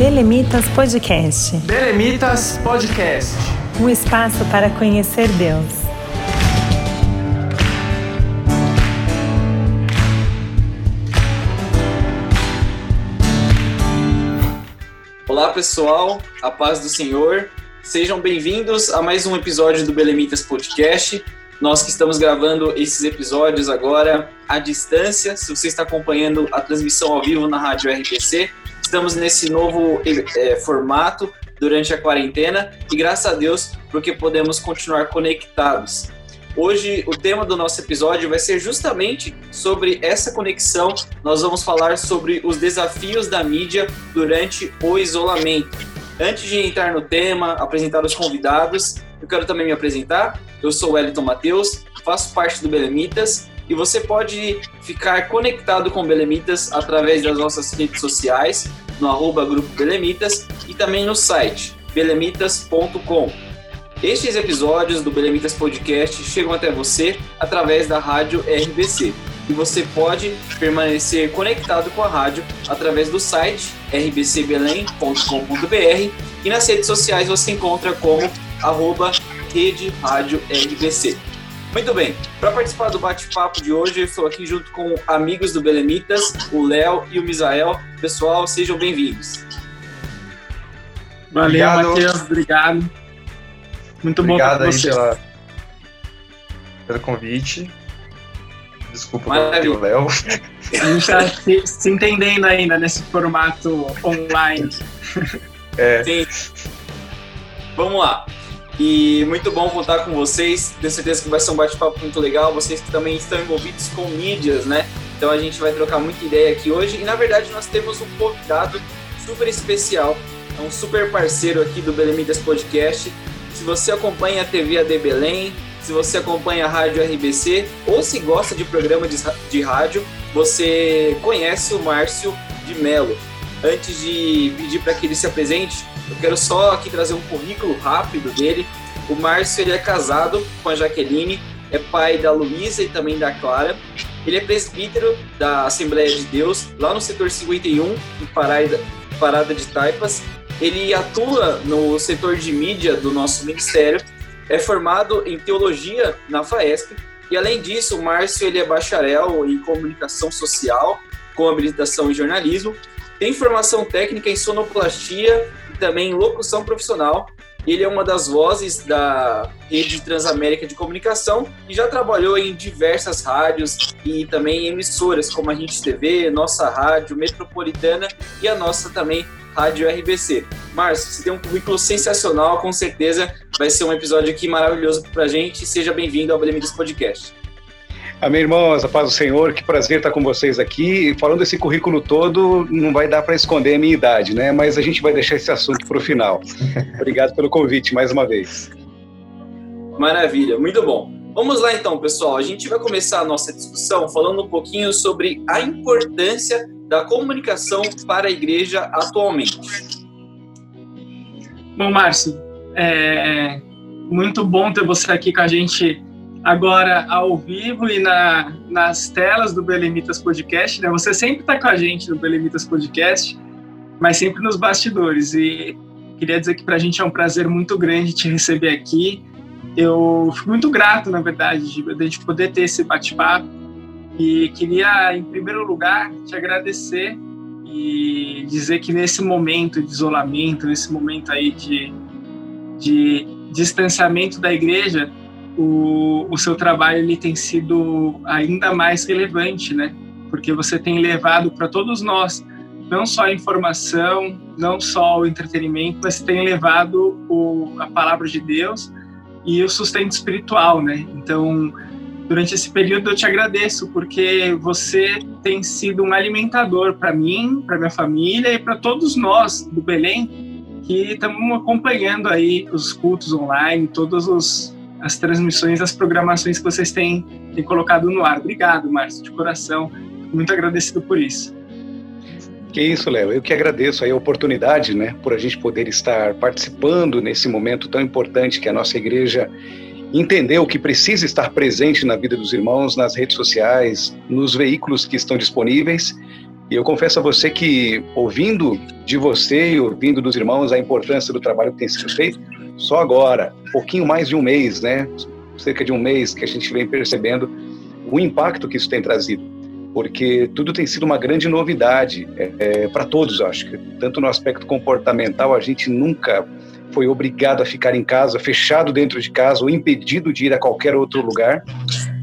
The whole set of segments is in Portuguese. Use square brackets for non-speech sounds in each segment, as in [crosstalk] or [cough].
Belemitas Podcast. Belemitas Podcast. Um espaço para conhecer Deus. Olá pessoal, a paz do Senhor. Sejam bem-vindos a mais um episódio do Belemitas Podcast. Nós que estamos gravando esses episódios agora à distância, se você está acompanhando a transmissão ao vivo na Rádio RPC, estamos nesse novo é, formato durante a quarentena e graças a Deus porque podemos continuar conectados. Hoje o tema do nosso episódio vai ser justamente sobre essa conexão. Nós vamos falar sobre os desafios da mídia durante o isolamento. Antes de entrar no tema, apresentar os convidados, eu quero também me apresentar. Eu sou o Wellington Matheus, faço parte do Belemitas e você pode ficar conectado com Belemitas através das nossas redes sociais, no arroba Grupo Belemitas e também no site belemitas.com. Estes episódios do Belemitas Podcast chegam até você através da rádio RBC e você pode permanecer conectado com a rádio através do site rbcbelém.com.br e nas redes sociais você encontra como arroba Rede Rádio RBC. Muito bem, para participar do bate-papo de hoje, eu estou aqui junto com amigos do Belemitas, o Léo e o Misael. Pessoal, sejam bem-vindos. Valeu, Matheus, obrigado. Muito obrigado bom você. Pela, pelo convite. Desculpa o Léo. A gente está se, se, entendendo ainda nesse formato online. É. Sim. Vamos lá. E muito bom contar com vocês. Tenho certeza que vai ser um bate-papo muito legal. Vocês que também estão envolvidos com mídias, né? Então a gente vai trocar muita ideia aqui hoje. E na verdade nós temos um convidado super especial. É um super parceiro aqui do Belemitas Podcast. Se você acompanha a TV AD Belém, se você acompanha a Rádio RBC ou se gosta de programa de, rádio, você conhece o Márcio de Melo. Antes de pedir para que ele se apresente, eu quero só aqui trazer um currículo rápido dele. O Márcio ele é casado com a Jaqueline, é pai da Luísa e também da Clara. Ele é presbítero da Assembleia de Deus, lá no setor 51, em Parada, Parada de Taipas. Ele atua no setor de mídia do nosso ministério, é formado em teologia na FAESP, e além disso, o Márcio ele é bacharel em comunicação social, com habilitação em jornalismo, tem formação técnica em sonoplastia também em locução profissional. Ele é uma das vozes da rede Transamérica de Comunicação e já trabalhou em diversas rádios e também em emissoras como a Gente TV, Nossa Rádio Metropolitana e a nossa também Rádio RBC. Márcio, você tem um currículo sensacional, com certeza vai ser um episódio aqui maravilhoso para a gente. Seja bem-vindo ao Belemidas Podcast. Amém, irmãos, a paz do Senhor, que prazer estar com vocês aqui. Falando desse currículo todo, não vai dar para esconder a minha idade, né? Mas a gente vai deixar esse assunto para o final. [laughs] Obrigado pelo convite mais uma vez. Maravilha, muito bom. Vamos lá então, pessoal. A gente vai começar a nossa discussão falando um pouquinho sobre a importância da comunicação para a igreja atualmente. Bom, Márcio, é muito bom ter você aqui com a gente agora ao vivo e na, nas telas do Belemitas Podcast. Né? Você sempre está com a gente no Belemitas Podcast, mas sempre nos bastidores. E queria dizer que para a gente é um prazer muito grande te receber aqui. Eu fico muito grato, na verdade, de, a gente poder ter esse bate-papo. E queria, em primeiro lugar, te agradecer e dizer que nesse momento de isolamento, nesse momento aí de, de distanciamento da igreja, o, o seu trabalho ele tem sido ainda mais relevante, né? Porque você tem levado para todos nós não só a informação, não só o entretenimento, mas tem levado o, a palavra de Deus e o sustento espiritual, né? Então, durante esse período eu te agradeço porque você tem sido um alimentador para mim, para minha família e para todos nós do Belém que estamos acompanhando aí os cultos online, todos os as transmissões, as programações que vocês têm, têm colocado no ar. Obrigado, Márcio, de coração. Muito agradecido por isso. Que isso, Léo. Eu que agradeço a oportunidade, né, por a gente poder estar participando nesse momento tão importante que a nossa igreja entendeu que precisa estar presente na vida dos irmãos, nas redes sociais, nos veículos que estão disponíveis. E eu confesso a você que, ouvindo de você e ouvindo dos irmãos a importância do trabalho que tem sido feito, só agora, pouquinho mais de um mês, né? Cerca de um mês que a gente vem percebendo o impacto que isso tem trazido, porque tudo tem sido uma grande novidade é, é, para todos, acho que tanto no aspecto comportamental a gente nunca foi obrigado a ficar em casa, fechado dentro de casa ou impedido de ir a qualquer outro lugar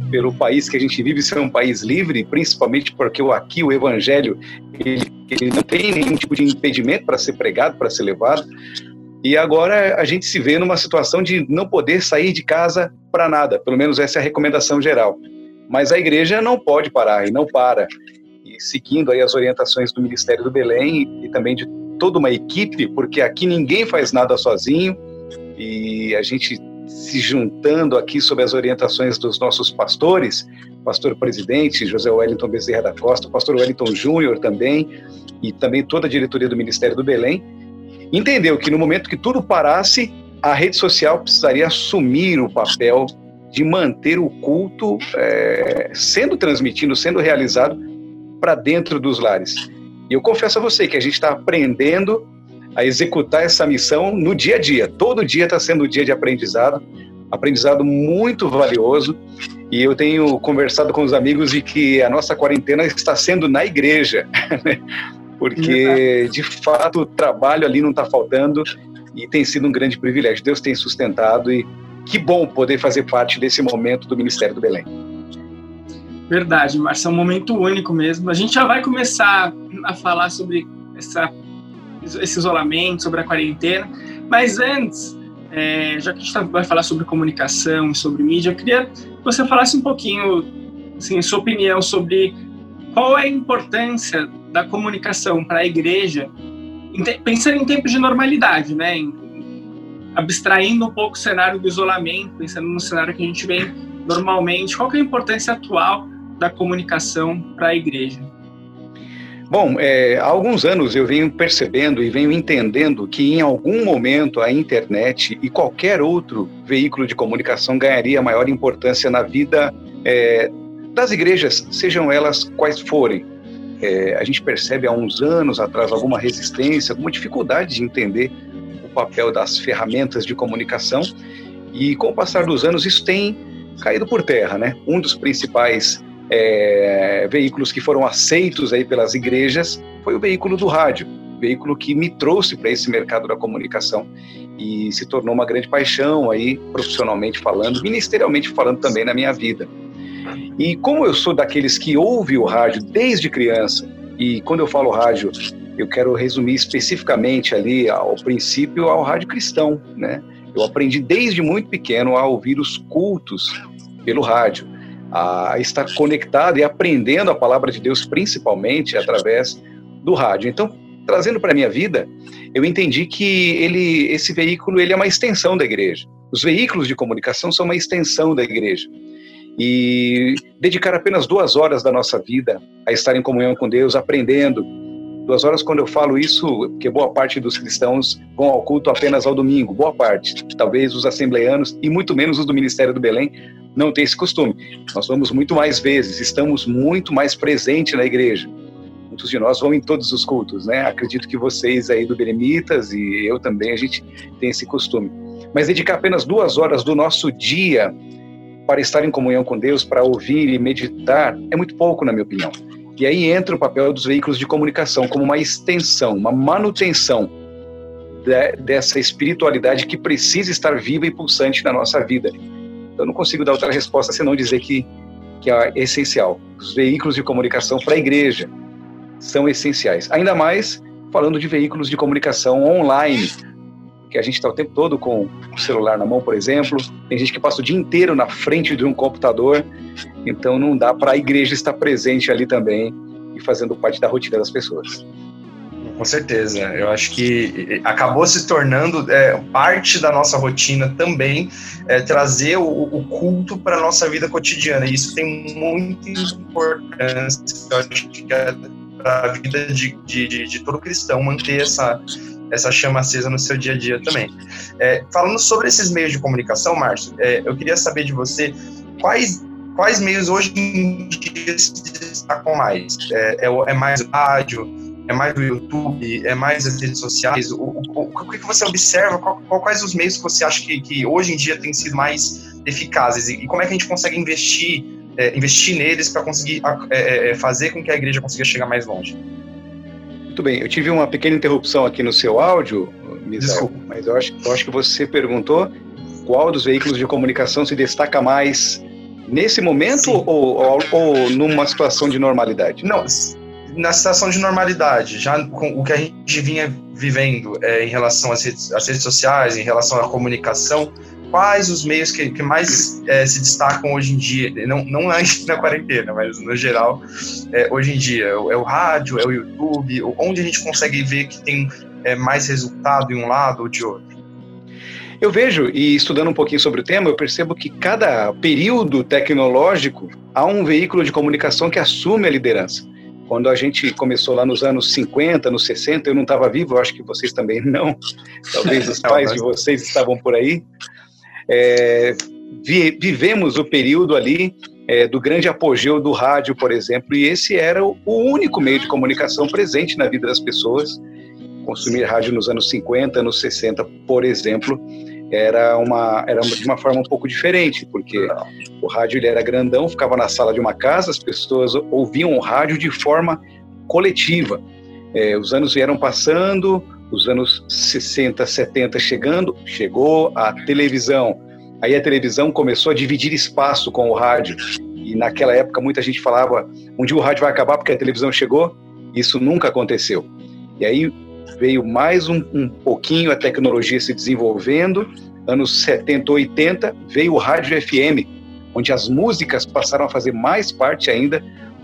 pelo país que a gente vive ser um país livre, principalmente porque aqui o evangelho ele, ele não tem nenhum tipo de impedimento para ser pregado, para ser levado. E agora a gente se vê numa situação de não poder sair de casa para nada, pelo menos essa é a recomendação geral. Mas a igreja não pode parar e não para. E seguindo aí as orientações do Ministério do Belém e também de toda uma equipe, porque aqui ninguém faz nada sozinho e a gente se juntando aqui sob as orientações dos nossos pastores, pastor presidente José Wellington Bezerra da Costa, pastor Wellington Júnior também, e também toda a diretoria do Ministério do Belém, entendeu que no momento que tudo parasse, a rede social precisaria assumir o papel de manter o culto é, sendo transmitido, sendo realizado para dentro dos lares. E eu confesso a você que a gente está aprendendo a executar essa missão no dia a dia. Todo dia está sendo um dia de aprendizado, aprendizado muito valioso. E eu tenho conversado com os amigos de que a nossa quarentena está sendo na igreja, [laughs] né? Porque de fato o trabalho ali não está faltando e tem sido um grande privilégio. Deus tem sustentado e que bom poder fazer parte desse momento do Ministério do Belém. Verdade, Márcio, é um momento único mesmo. A gente já vai começar a falar sobre essa, esse isolamento, sobre a quarentena, mas antes, é, já que a gente tá, vai falar sobre comunicação e sobre mídia, eu queria que você falasse um pouquinho, assim, sua opinião sobre qual é a importância da comunicação para a igreja, pensando em tempos de normalidade, né? Abstraindo um pouco o cenário do isolamento, pensando no cenário que a gente vem normalmente, qual é a importância atual da comunicação para a igreja? Bom, é, há alguns anos eu venho percebendo e venho entendendo que em algum momento a internet e qualquer outro veículo de comunicação ganharia maior importância na vida é, das igrejas, sejam elas quais forem. É, a gente percebe há uns anos atrás alguma resistência, alguma dificuldade de entender o papel das ferramentas de comunicação e com o passar dos anos isso tem caído por terra, né? Um dos principais é, veículos que foram aceitos aí pelas igrejas foi o veículo do rádio, veículo que me trouxe para esse mercado da comunicação e se tornou uma grande paixão aí profissionalmente falando, ministerialmente falando também na minha vida. E como eu sou daqueles que ouve o rádio desde criança e quando eu falo rádio eu quero resumir especificamente ali ao princípio ao rádio cristão, né? Eu aprendi desde muito pequeno a ouvir os cultos pelo rádio a estar conectado e aprendendo a palavra de Deus, principalmente através do rádio. Então, trazendo para minha vida, eu entendi que ele, esse veículo ele é uma extensão da igreja. Os veículos de comunicação são uma extensão da igreja. E dedicar apenas duas horas da nossa vida a estar em comunhão com Deus, aprendendo. Duas horas, quando eu falo isso, porque boa parte dos cristãos vão ao culto apenas ao domingo, boa parte. Talvez os assembleanos e muito menos os do Ministério do Belém não tem esse costume. Nós vamos muito mais vezes, estamos muito mais presentes na igreja. Muitos de nós vão em todos os cultos, né? Acredito que vocês aí do Beremitas e eu também, a gente tem esse costume. Mas dedicar apenas duas horas do nosso dia para estar em comunhão com Deus, para ouvir e meditar, é muito pouco, na minha opinião. E aí entra o papel dos veículos de comunicação como uma extensão, uma manutenção dessa espiritualidade que precisa estar viva e pulsante na nossa vida eu não consigo dar outra resposta senão dizer que, que é essencial. Os veículos de comunicação para a igreja são essenciais. Ainda mais falando de veículos de comunicação online, que a gente está o tempo todo com o celular na mão, por exemplo. Tem gente que passa o dia inteiro na frente de um computador, então não dá para a igreja estar presente ali também e fazendo parte da rotina das pessoas. Com certeza. Eu acho que acabou se tornando é, parte da nossa rotina também é, trazer o, o culto para a nossa vida cotidiana. E isso tem muita importância, eu acho que é para a vida de, de, de, de, todo cristão manter essa, essa chama acesa no seu dia a dia também. É, falando sobre esses meios de comunicação, Márcio, é, eu queria saber de você quais quais meios hoje em dia se destacam mais? É, é, é mais rádio, É mais o YouTube? É mais as redes sociais? O, o, o, o que você observa? Qual, quais os meios que você acha que, que hoje em dia têm sido mais eficazes? E, e como é que a gente consegue investir, é, investir neles para conseguir é, fazer com que a igreja consiga chegar mais longe? Muito bem, eu tive uma pequena interrupção aqui no seu áudio, Misael, mas eu acho, eu acho que você perguntou qual dos veículos de comunicação se destaca mais nesse momento ou, ou, ou, numa situação de normalidade? Não, na situação de normalidade, já com o que a gente vinha vivendo é, em relação às redes, às redes, sociais, em relação à comunicação, quais os meios que, que mais é, se destacam hoje em dia, não, não antes [laughs] na quarentena, mas no geral, é, hoje em dia? É o rádio, é o YouTube, onde a gente consegue ver que tem é, mais resultado em um lado ou de outro? Eu vejo, e estudando um pouquinho sobre o tema, eu percebo que cada período tecnológico há um veículo de comunicação que assume a liderança. Quando a gente começou lá nos anos 50, nos 60, eu não estava vivo, eu acho que vocês também não. [laughs] Talvez os pais de vocês estavam por aí. É, vi, vivemos o período ali é, do grande apogeu do rádio, por exemplo, e esse era o, único meio de comunicação presente na vida das pessoas consumir rádio nos anos 50, anos 60, por exemplo, era uma era de uma forma um pouco diferente, porque o rádio ele era grandão, ficava na sala de uma casa, as pessoas ouviam o rádio de forma coletiva. É, os anos vieram passando, os anos 60, 70 chegando, chegou a televisão. Aí a televisão começou a dividir espaço com o rádio. E naquela época muita gente falava, um dia o rádio vai acabar porque a televisão chegou. Isso nunca aconteceu. E aí veio mais um, um pouquinho a tecnologia se desenvolvendo. Anos 70, 80, veio o rádio FM, onde as músicas passaram a fazer mais parte ainda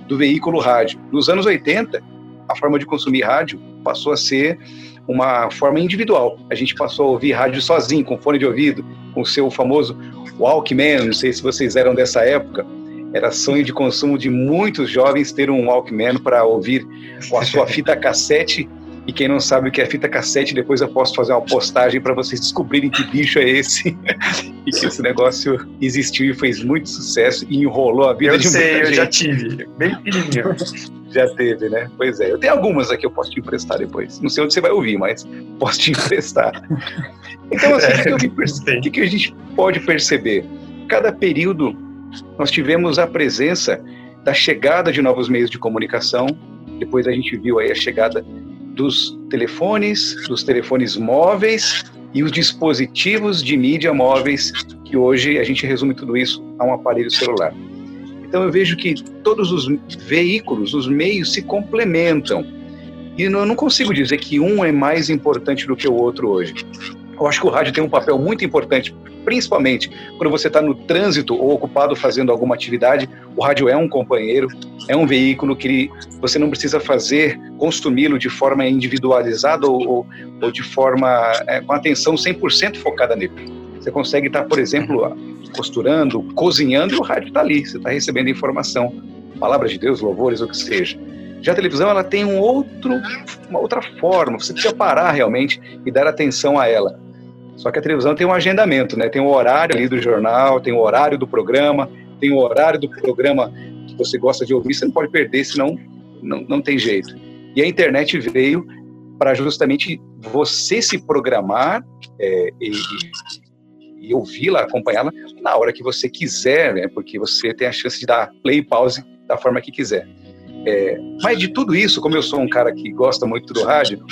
do veículo rádio. Nos anos 80, a forma de consumir rádio passou a ser uma forma individual. A gente passou a ouvir rádio sozinho, com fone de ouvido, com o seu famoso Walkman. Não sei se vocês eram dessa época. Era sonho de consumo de muitos jovens ter um Walkman para ouvir com a sua fita cassete e quem não sabe o que é fita cassete, depois eu posso fazer uma postagem para vocês descobrirem que bicho é esse. [laughs] e que esse negócio existiu e fez muito sucesso e enrolou a vida eu de sei, muita eu gente. já tive. Bem pequenininho. [laughs] já teve, né? Pois é. Eu tenho algumas aqui, eu posso te emprestar depois. Não sei onde você vai ouvir, mas posso te emprestar. Então, assim, é, o, que [laughs] o que, que a gente pode perceber? Cada período nós tivemos a presença da chegada de novos meios de comunicação. Depois a gente viu aí a chegada dos telefones, dos telefones móveis e os dispositivos de mídia móveis, que hoje a gente resume tudo isso a um aparelho celular. Então eu vejo que todos os veículos, os meios se complementam. E eu não consigo dizer que um é mais importante do que o outro hoje. Eu acho que o rádio tem um papel muito importante, principalmente quando você está no trânsito ou ocupado fazendo alguma atividade. O rádio é um companheiro, é um veículo que você não precisa fazer, consumi-lo de forma individualizada ou, ou, ou de forma é, com atenção 100% focada nele. Você consegue estar, tá, por exemplo, costurando, cozinhando e o rádio está ali, você está recebendo informação, palavras de Deus, louvores, o que seja. Já a televisão ela tem um outro, uma outra forma, você precisa parar realmente e dar atenção a ela. Só que a televisão tem um agendamento, né? Tem o horário ali do jornal, tem o horário do programa, tem o horário do programa que você gosta de ouvir, você não pode perder, senão não, não tem jeito. E a internet veio para justamente você se programar é, e, e ouvi-la, acompanhá-la na hora que você quiser, né? Porque você tem a chance de dar play e pause da forma que quiser. É, mas de tudo isso, como eu sou um cara que gosta muito do rádio,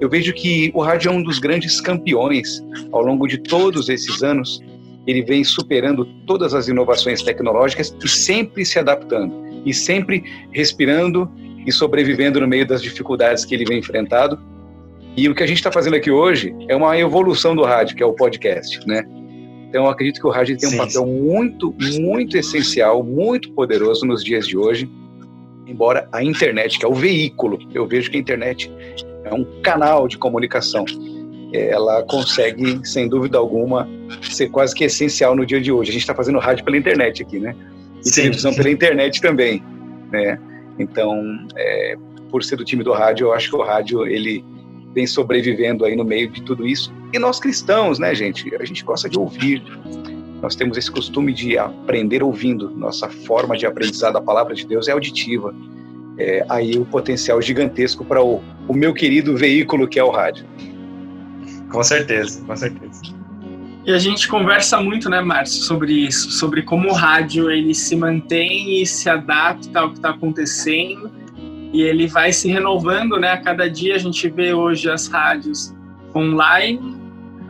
eu vejo que o rádio é um dos grandes campeões ao longo de todos esses anos. Ele vem superando todas as inovações tecnológicas e sempre se adaptando, e sempre respirando e sobrevivendo no meio das dificuldades que ele vem enfrentado. E o que a gente está fazendo aqui hoje é uma evolução do rádio, que é o podcast, né? Então, eu acredito que o rádio tem um sim, papel sim. muito, muito essencial, muito poderoso nos dias de hoje. Embora a internet, que é o veículo, eu vejo que a internet é um canal de comunicação. Ela consegue, sem dúvida alguma, ser quase que essencial no dia de hoje. A gente está fazendo rádio pela internet aqui, né? E Sim. televisão pela internet também, né? Então, é, por ser do time do rádio, eu acho que o rádio ele vem sobrevivendo aí no meio de tudo isso. E nós cristãos, né, gente? A gente gosta de ouvir. Nós temos esse costume de aprender ouvindo. Nossa forma de aprendizado da palavra de Deus é auditiva é, aí o potencial gigantesco para o, o meu querido veículo que é o rádio. Com certeza, com certeza. E a gente conversa muito, né, Márcio, sobre isso, sobre como o rádio ele se mantém e se adapta ao que está acontecendo e ele vai se renovando, né? A cada dia a gente vê hoje as rádios online,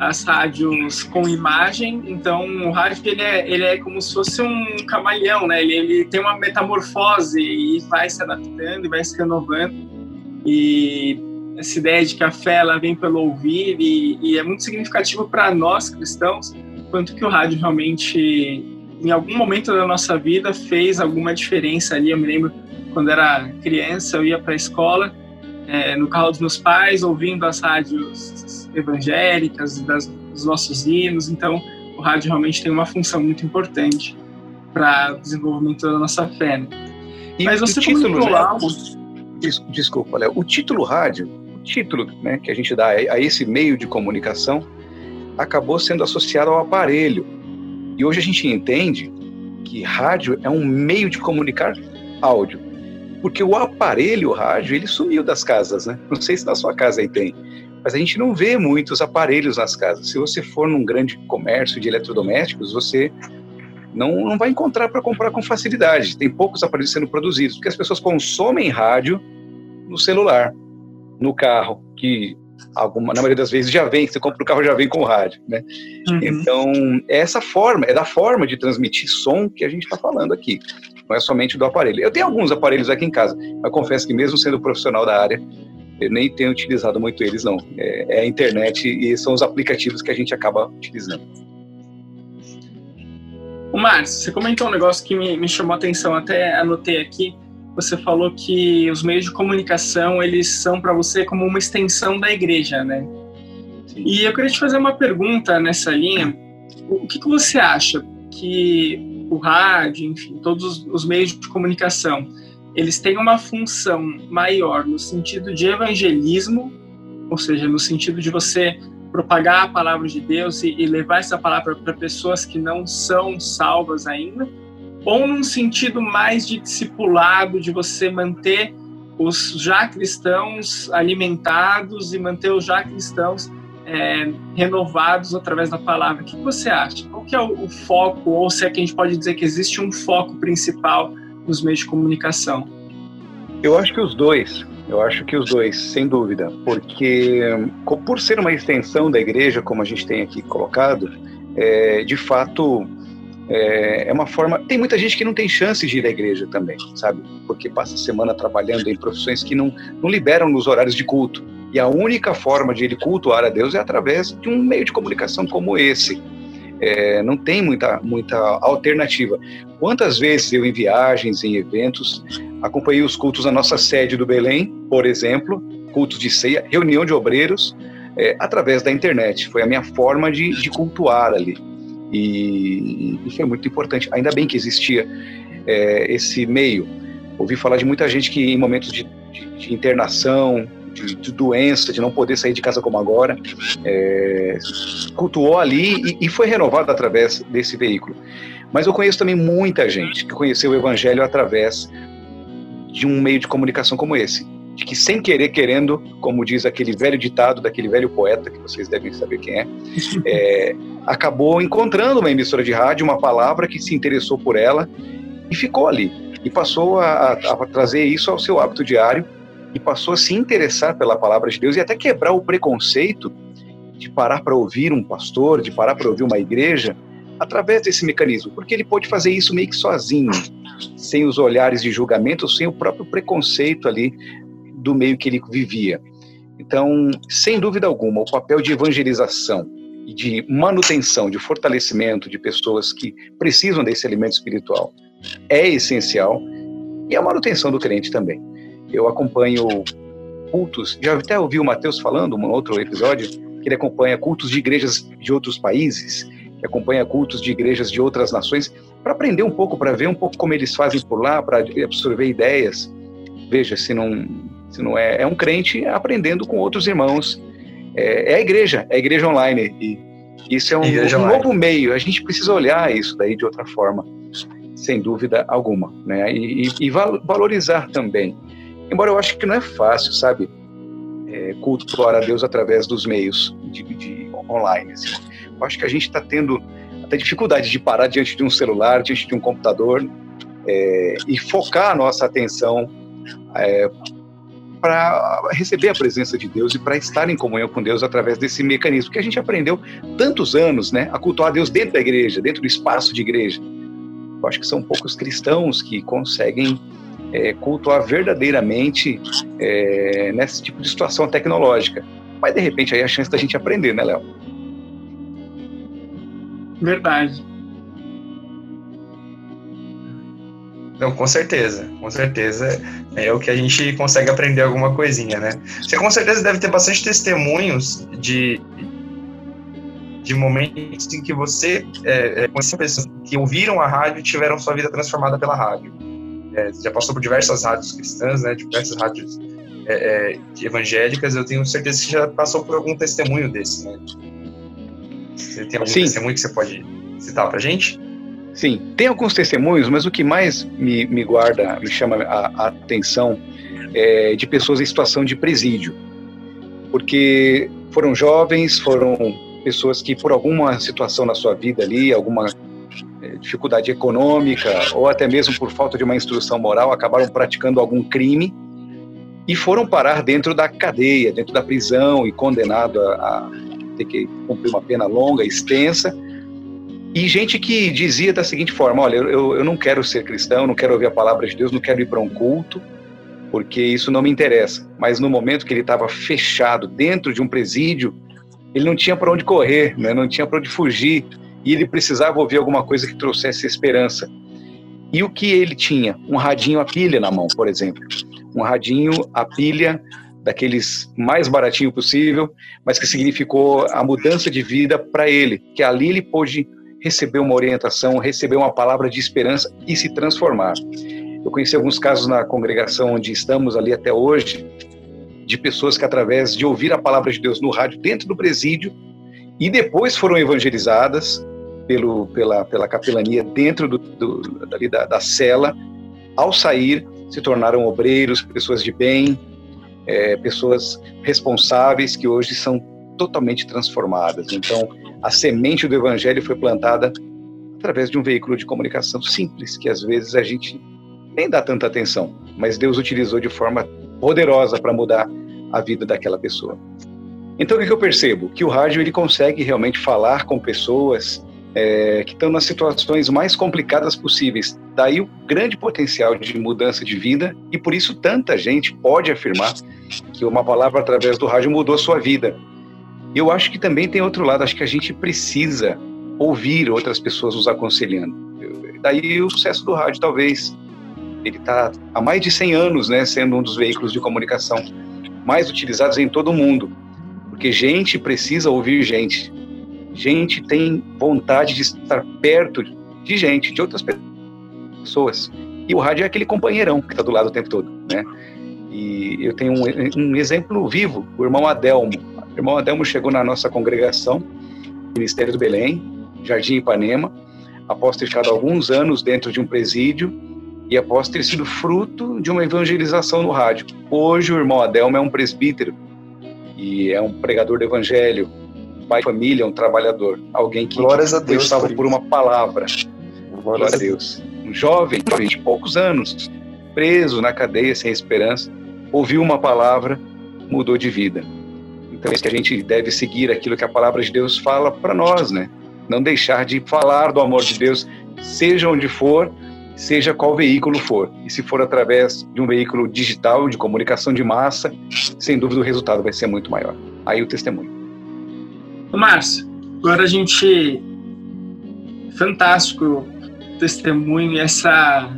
as rádios com imagem. Então, o rádio ele é, ele é como se fosse um camaleão, né? Ele, ele tem uma metamorfose e vai se adaptando e vai se renovando. E essa ideia de que a fé ela vem pelo ouvir e, e é muito significativo para nós cristãos quanto que o rádio realmente em algum momento da nossa vida fez alguma diferença ali eu me lembro quando era criança eu ia para a escola é, no carro dos meus pais ouvindo as rádios evangélicas das, dos nossos hinos então o rádio realmente tem uma função muito importante para o desenvolvimento da nossa fé né? mas você título, né? algo Desculpa, Léo. O título rádio título né, que a gente dá a esse meio de comunicação acabou sendo associado ao aparelho. E hoje a gente entende que rádio é um meio de comunicar áudio. Porque o aparelho o rádio, ele sumiu das casas, né? Não sei se na sua casa aí tem, mas a gente não vê muitos aparelhos nas casas. Se você for num grande comércio de eletrodomésticos, você não, não vai encontrar para comprar com facilidade. Tem poucos aparelhos sendo produzidos, porque as pessoas consomem rádio no celular no carro, que alguma, na maioria das vezes já vem, você compra o carro já vem com o rádio, né? Uhum. Então, é essa forma, é da forma de transmitir som que a gente está falando aqui, não é somente do aparelho. Eu tenho alguns aparelhos aqui em casa, mas confesso que mesmo sendo profissional da área, eu nem tenho utilizado muito eles, não. É, é a internet e são os aplicativos que a gente acaba utilizando. O Márcio, você comentou um negócio que me, me chamou a atenção, até anotei aqui, você falou que os meios de comunicação eles são para você como uma extensão da igreja, né? E eu queria te fazer uma pergunta nessa linha. O que, que você acha que o rádio, enfim, todos os meios de comunicação, eles têm uma função maior no sentido de evangelismo, ou seja, no sentido de você propagar a palavra de Deus e, e levar essa palavra para pessoas que não são salvas ainda, ou num sentido mais de discipulado, de você manter os já cristãos alimentados e manter os já cristãos é, renovados através da palavra. O que você acha? Qual que é o, o, foco, ou se é que a gente pode dizer que existe um foco principal nos meios de comunicação? Eu acho que os dois. Eu acho que os dois, sem dúvida, porque por ser uma extensão da igreja, como a gente tem aqui colocado, é, de fato é, é, uma forma. Tem muita gente que não tem chance de ir à igreja também, sabe? Porque passa a semana trabalhando em profissões que não, não liberam nos horários de culto. E a única forma de ele cultuar a Deus é através de um meio de comunicação como esse. É, não tem muita, muita alternativa. Quantas vezes eu, em viagens, em eventos, acompanhei os cultos na nossa sede do Belém, por exemplo, cultos de ceia, reunião de obreiros, é, através da internet. Foi a minha forma de, de cultuar ali. E, e foi muito importante. Ainda bem que existia é, esse meio. Ouvi falar de muita gente que em momentos de, de, de internação, de, de, doença, de não poder sair de casa como agora, é, cultuou ali e, e foi renovado através desse veículo. Mas eu conheço também muita gente que conheceu o Evangelho através de um meio de comunicação como esse de que sem querer querendo, como diz aquele velho ditado daquele velho poeta que vocês devem saber quem é, é acabou encontrando uma emissora de rádio, uma palavra que se interessou por ela e ficou ali e passou a, a trazer isso ao seu hábito diário e passou a se interessar pela palavra de Deus e até quebrar o preconceito de parar para ouvir um pastor, de parar para ouvir uma igreja, através desse mecanismo, porque ele pode fazer isso meio que sozinho, sem os olhares de julgamento, sem o próprio preconceito ali do meio que ele vivia. Então, sem dúvida alguma, o papel de evangelização e de manutenção, de fortalecimento de pessoas que precisam desse alimento espiritual é essencial e a manutenção do crente também. Eu acompanho cultos, já até ouvi o Mateus falando, um outro episódio, que ele acompanha cultos de igrejas de outros países, que acompanha cultos de igrejas de outras nações, para aprender um pouco, para ver um pouco como eles fazem por lá, para absorver ideias. Veja, se não se não é, é um crente aprendendo com outros irmãos. É, é a igreja, é a igreja online. E isso é um, um novo meio. A gente precisa olhar isso daí de outra forma, sem dúvida alguma, né? E, e, e valorizar também. Embora eu acho que não é fácil, sabe? É, cultuar a Deus através dos meios de, de online. Assim. Eu acho que a gente está tendo até dificuldade de parar diante de um celular, diante de um computador é, e focar a nossa atenção é, para receber a presença de Deus e para estar em comunhão com Deus através desse mecanismo que a gente aprendeu tantos anos, né, a cultuar Deus dentro da igreja, dentro do espaço de igreja. Eu acho que são poucos cristãos que conseguem é, cultuar verdadeiramente é, nesse tipo de situação tecnológica. Mas de repente aí é a chance da gente aprender, né, Léo? Verdade. Não, com certeza, com certeza é o que a gente consegue aprender alguma coisinha, né? Você com certeza deve ter bastante testemunhos de, de momentos em que você é, é, conheceu pessoas que ouviram a rádio e tiveram sua vida transformada pela rádio. É, já passou por diversas rádios cristãs, né? Diversas rádios é, é, evangélicas. Eu tenho certeza que já passou por algum testemunho desse, né? Você tem algum Sim. testemunho que você pode citar pra gente? Sim, tem alguns testemunhos, mas o que mais me, me guarda, me chama a, a atenção é de pessoas em situação de presídio. Porque foram jovens, foram pessoas que por alguma situação na sua vida ali, alguma dificuldade econômica ou até mesmo por falta de uma instrução moral, acabaram praticando algum crime e foram parar dentro da cadeia, dentro da prisão e condenado a, a ter que cumprir uma pena longa, extensa e gente que dizia da seguinte forma: olha, eu, eu não quero ser cristão, não quero ouvir a palavra de Deus, não quero ir para um culto, porque isso não me interessa. Mas no momento que ele estava fechado dentro de um presídio, ele não tinha para onde correr, né? não tinha para onde fugir, e ele precisava ouvir alguma coisa que trouxesse esperança. E o que ele tinha? Um radinho a pilha na mão, por exemplo. Um radinho a pilha daqueles mais baratinho possível, mas que significou a mudança de vida para ele, que ali ele pôde receber uma orientação, receber uma palavra de esperança e se transformar. Eu conheci alguns casos na congregação onde estamos ali até hoje, de pessoas que, através de ouvir a palavra de Deus no rádio dentro do presídio, e depois foram evangelizadas pelo, pela, pela capelania dentro do, do, da, da cela, ao sair, se tornaram obreiros, pessoas de bem, é, pessoas responsáveis que hoje são totalmente transformadas. Então, a semente do evangelho foi plantada através de um veículo de comunicação simples, que às vezes a gente nem dá tanta atenção, mas Deus utilizou de forma poderosa para mudar a vida daquela pessoa. Então o que eu percebo? Que o rádio ele consegue realmente falar com pessoas é, que estão nas situações mais complicadas possíveis. Daí o grande potencial de mudança de vida e por isso tanta gente pode afirmar que uma palavra através do rádio mudou a sua vida. Eu acho que também tem outro lado, acho que a gente precisa ouvir outras pessoas nos aconselhando. Daí o sucesso do rádio, talvez. Ele está há mais de 100 anos, né, sendo um dos veículos de comunicação mais utilizados em todo o mundo. Porque gente precisa ouvir gente. Gente tem vontade de estar perto de gente, de outras pessoas. E o rádio é aquele companheirão que está do lado o tempo todo, né? E eu tenho um, um exemplo vivo, o irmão Adelmo. O irmão Adelmo chegou na nossa congregação, Ministério do Belém, Jardim Ipanema, após ter ficado alguns anos dentro de um presídio e após ter sido fruto de uma evangelização no rádio. Hoje o irmão Adelmo é um presbítero e é um pregador do evangelho, pai de família, um trabalhador, alguém que Glórias a Deus por, por uma palavra. Glória a Deus. Um jovem, de poucos anos, preso na cadeia sem esperança, ouviu uma palavra, mudou de vida. Então, é isso que a gente deve seguir aquilo que a palavra de Deus fala para nós, né? Não deixar de falar do amor de Deus, seja onde for, seja qual veículo for. E se for através de um veículo digital, de comunicação de massa, sem dúvida o resultado vai ser muito maior. Aí o testemunho. Márcio, agora a gente. Fantástico testemunho, essa,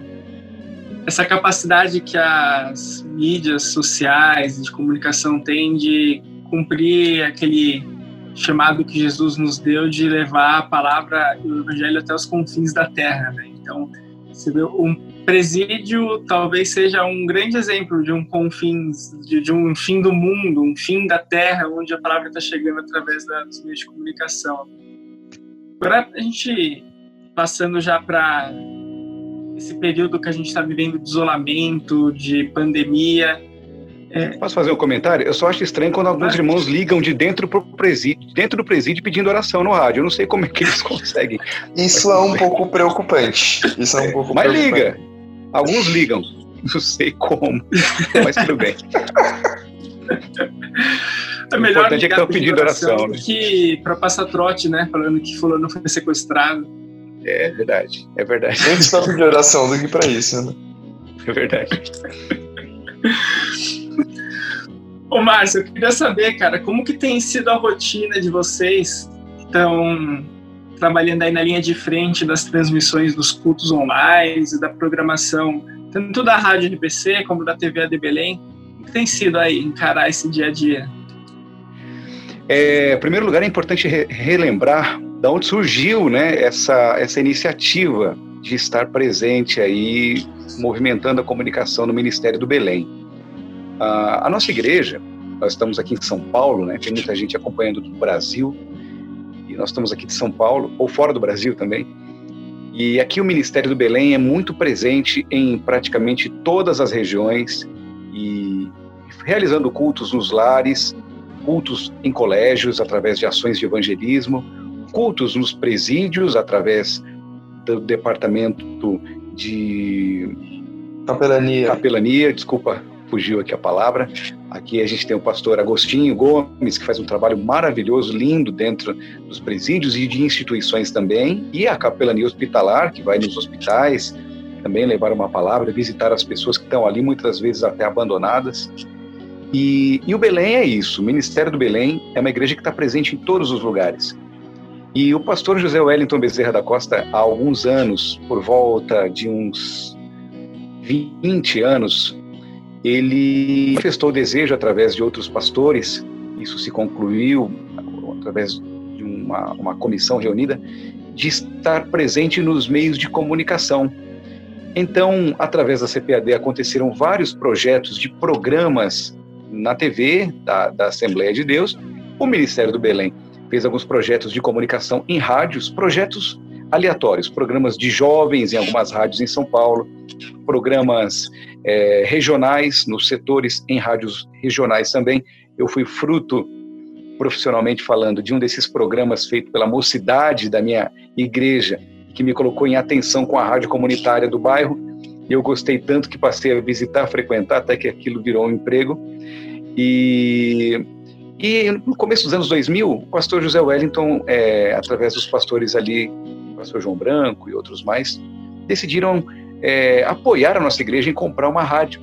essa capacidade que as mídias sociais de comunicação têm de cumprir aquele chamado que Jesus nos deu de levar a palavra e o evangelho até os confins da terra. Né? Então, um presídio talvez seja um grande exemplo de um confins, de, de, um fim do mundo, um fim da terra, onde a palavra está chegando através dos meios de comunicação. Agora, a gente passando já para esse período que a gente está vivendo de isolamento, de pandemia. É... Posso fazer um comentário? Eu só acho estranho quando alguns irmãos ligam de dentro pro presídio, dentro do presídio pedindo oração no rádio. Eu não sei como é que eles [laughs] conseguem. Isso é um pouco preocupante. Isso é um pouco Mas liga. Alguns ligam. [laughs] Não sei como. Mas tudo bem. É melhor o importante é que estão pedindo oração, oração né? que para passar trote, né? Falando que fulano foi sequestrado. É verdade, é verdade. Antes para pedir oração do que para isso, né? É verdade. Ô, Márcio, eu queria saber, cara, como que tem sido a rotina de vocês que estão trabalhando aí na linha de frente das transmissões dos cultos online da programação, tanto da Rádio NPC como da TV AD Belém? Como que tem sido aí encarar esse dia a dia? É, em primeiro lugar, é importante re relembrar da onde surgiu né, essa, essa iniciativa de estar presente aí, movimentando a comunicação no Ministério do Belém. a nossa igreja, nós estamos aqui em São Paulo, né, tem muita gente acompanhando do Brasil, e nós estamos aqui de São Paulo, ou fora do Brasil também, e aqui o Ministério do Belém é muito presente em praticamente todas as regiões e realizando cultos nos lares, cultos em colégios através de ações de evangelismo, cultos nos presídios através do departamento de capelania. Capelania, desculpa, fugiu aqui a palavra. Aqui a gente tem o pastor Agostinho Gomes, que faz um trabalho maravilhoso, lindo dentro dos presídios e de instituições também, e a capelania hospitalar, que vai nos hospitais também levar uma palavra, visitar as pessoas que estão ali muitas vezes até abandonadas. E, e o Belém é isso. O Ministério do Belém é uma igreja que está presente em todos os lugares. E o pastor José Wellington Bezerra da Costa, há alguns anos, por volta de uns 20 anos, ele manifestou o desejo através de outros pastores, isso se concluiu através de uma, uma comissão reunida, de estar presente nos meios de comunicação. Então, através da CPAD, aconteceram vários projetos de programas na TV da, da Assembleia de Deus, o Ministério do Belém fez alguns projetos de comunicação em rádios, projetos aleatórios, programas de jovens em algumas rádios em São Paulo, programas é, regionais nos setores em rádios regionais também. Eu fui fruto, profissionalmente falando, de um desses programas feito pela mocidade da minha igreja, que me colocou em atenção com a rádio comunitária do bairro. Eu gostei tanto que passei a visitar, frequentar, até que aquilo virou um emprego. E, e no começo dos anos 2000, o pastor José Wellington, é, através dos pastores ali, pastor João Branco e outros mais, decidiram é, apoiar a nossa igreja em comprar uma rádio.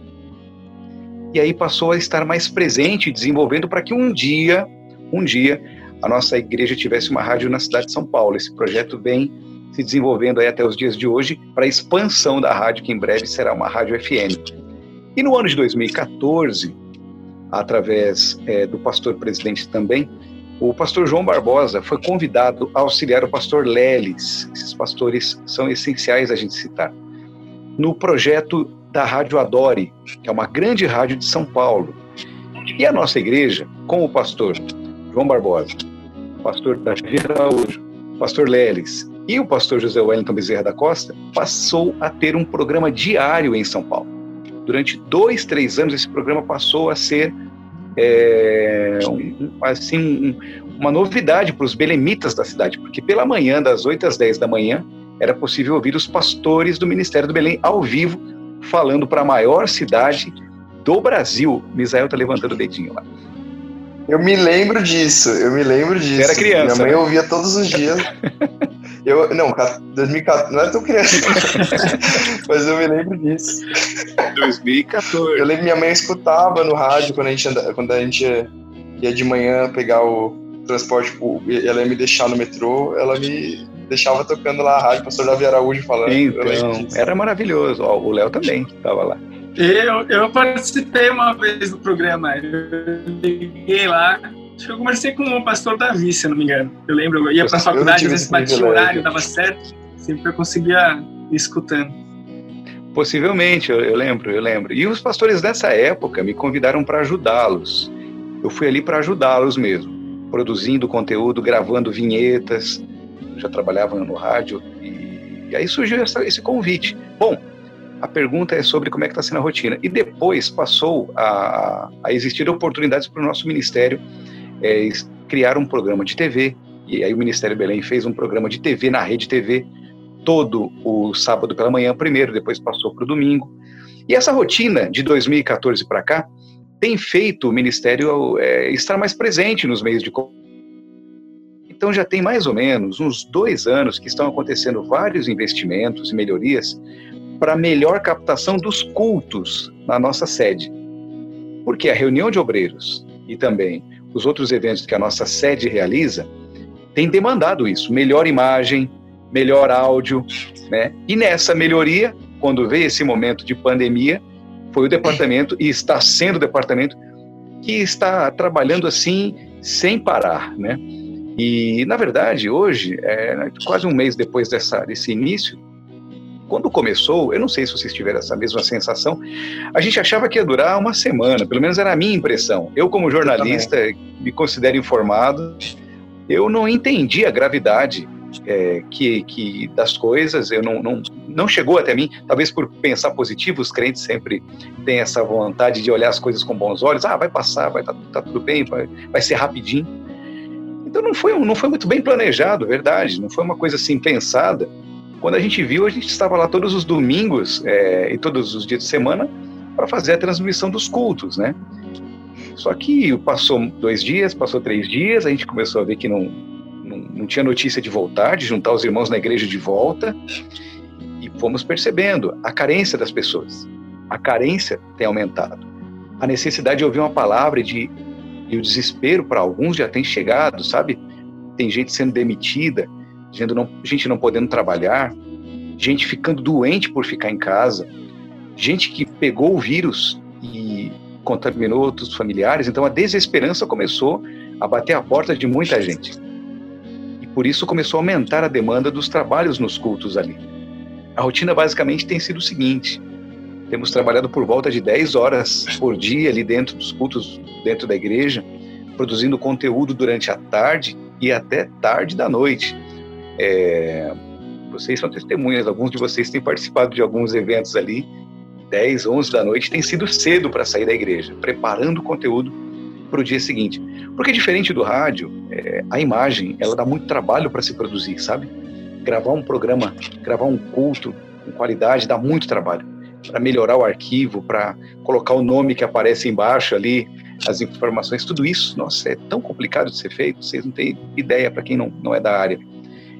E aí passou a estar mais presente, desenvolvendo para que um dia, um dia, a nossa igreja tivesse uma rádio na cidade de São Paulo. Esse projeto vem se desenvolvendo aí até os dias de hoje para a expansão da rádio, que em breve será uma rádio FM. E no ano de 2014, através é, do pastor presidente também, o pastor João Barbosa foi convidado a auxiliar o pastor Leles. Esses pastores são essenciais a gente citar. No projeto da Rádio Adore, que é uma grande rádio de São Paulo. E a nossa igreja, com o pastor João Barbosa, o pastor Davi Araújo, o pastor Leles e o pastor José Wellington Bezerra da Costa, passou a ter um programa diário em São Paulo. Durante dois, três anos, esse programa passou a ser é, um, assim, um, uma novidade para os belemitas da cidade, porque pela manhã, das 8 às 10 da manhã, era possível ouvir os pastores do Ministério do Belém ao vivo, falando para a maior cidade do Brasil. Misael está levantando o dedinho lá. Eu me lembro disso, eu me lembro disso. Era criança. Minha mãe né? ouvia todos os dias. [laughs] Eu, não, 2014, não é tão criança, [laughs] mas eu me lembro disso. 2014. Eu lembro que minha mãe escutava no rádio quando a gente, anda, quando a gente ia, de manhã pegar o transporte e ela ia me deixar no metrô, ela me deixava tocando lá a rádio, o pastor Davi Araújo falando. Então, era maravilhoso. Ó, o Léo também estava lá. Eu, eu participei uma vez do programa, eu liguei lá, Acho que eu conversei com o pastor Davi, se eu não me engano. Eu lembro, eu ia para a faculdade, às vezes batia o horário, dava certo, sempre eu conseguia ir escutando. Possivelmente, eu, eu, lembro, eu lembro. E os pastores dessa época me convidaram para ajudá-los. Eu fui ali para ajudá-los mesmo, produzindo conteúdo, gravando vinhetas. Eu já trabalhava no rádio e, e aí surgiu essa, esse convite Bom, a pergunta é sobre como é que está sendo a rotina. E depois passou a, a existir oportunidades para o nosso ministério é, criar um programa de TV. E aí o Ministério Belém fez um programa de TV na Rede TV, todo o sábado pela manhã primeiro, depois passou para o domingo. E essa rotina de 2014 para cá tem feito o Ministério é, estar mais presente nos meios de então já tem mais ou menos uns dois anos que estão acontecendo vários investimentos e melhorias para melhor captação dos cultos na nossa sede. Porque a reunião de obreiros e também os outros eventos que a nossa sede realiza tem demandado isso, melhor imagem, melhor áudio, né? E nessa melhoria, quando veio esse momento de pandemia, foi o departamento e está sendo o departamento que está trabalhando assim sem parar, né? E na verdade hoje, é, quase um mês depois dessa, desse início, quando começou, eu não sei se vocês tiveram essa mesma sensação, a gente achava que ia durar uma semana, pelo menos era a minha impressão. Eu, como jornalista, me considero informado, eu não entendi a gravidade é, que, que das coisas, eu não, não, não chegou até mim, talvez por pensar positivo, os crentes sempre têm essa vontade de olhar as coisas com bons olhos, ah, vai passar, vai tá, tá tudo bem, vai, vai ser rapidinho. Então não foi, não foi muito bem planejado, verdade, não foi uma coisa assim pensada. Quando a gente viu, a gente estava lá todos os domingos é, e todos os dias de semana para fazer a transmissão dos cultos, né? Só que passou dois dias, passou três dias, a gente começou a ver que não, não, não tinha notícia de voltar, de juntar os irmãos na igreja de volta, e fomos percebendo a carência das pessoas. A carência tem aumentado. A necessidade de ouvir uma palavra de e o desespero para alguns já tem chegado, sabe? Tem gente sendo demitida, gente não, gente não podendo trabalhar, gente ficando doente por ficar em casa, gente que pegou o vírus e contaminou outros familiares. Então a desesperança começou a bater a porta de muita gente. E por isso começou a aumentar a demanda dos trabalhos nos cultos ali. A rotina basicamente tem sido o seguinte: temos trabalhado por volta de 10 horas por dia ali dentro dos cultos, dentro da igreja, produzindo conteúdo durante a tarde e até tarde da noite. É, vocês são testemunhas, alguns de vocês têm participado de alguns eventos ali, 10, 11 da noite, tem sido cedo para sair da igreja, preparando o conteúdo para o dia seguinte. Porque diferente do rádio, é, a imagem, ela dá muito trabalho para se produzir, sabe? Gravar um programa, gravar um culto com qualidade dá muito trabalho para melhorar o arquivo, para colocar o nome que aparece embaixo ali, as informações, tudo isso, nossa, é tão complicado de ser feito, vocês não têm ideia para quem não, não é da área.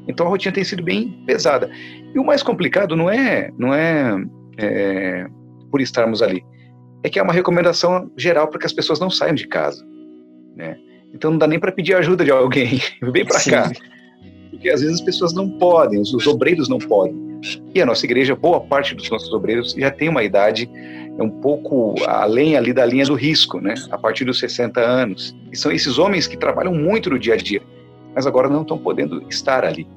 Então a rotina tem sido bem pesada. E o mais complicado não é, não é, é por estarmos ali, é que é uma recomendação geral para que as pessoas não saiam de casa, né? Então não dá nem para pedir ajuda de alguém, [laughs] vem para cá. Porque às vezes as pessoas não podem, os, os obreiros não podem. E a nossa igreja, boa parte dos nossos obreiros já tem uma idade um pouco além ali da linha do risco, né? A partir dos 60 anos. E são esses homens que trabalham muito no dia a dia, mas agora não estão podendo estar ali.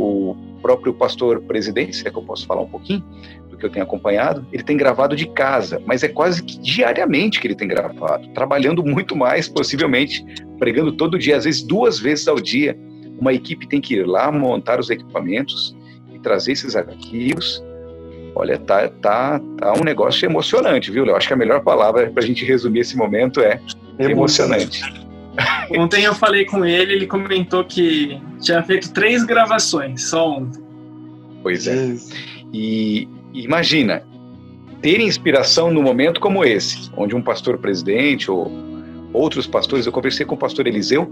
O próprio pastor presidente, se é que eu posso falar um pouquinho do que eu tenho acompanhado, ele tem gravado de casa, mas é quase que diariamente que ele tem gravado, trabalhando muito mais, possivelmente, pregando todo dia, às vezes duas vezes ao dia. Uma equipe tem que ir lá montar os equipamentos, trazer esses arquivos. Olha, tá, tá, tá um negócio emocionante, viu, Léo? Acho que a melhor palavra para a gente resumir esse momento é emocionante. [laughs] Ontem eu falei com ele, ele comentou que tinha feito três gravações, só ontem. Pois é. E imagina, ter inspiração num momento como esse, onde um pastor presidente ou outros pastores, eu conversei com o pastor Eliseu,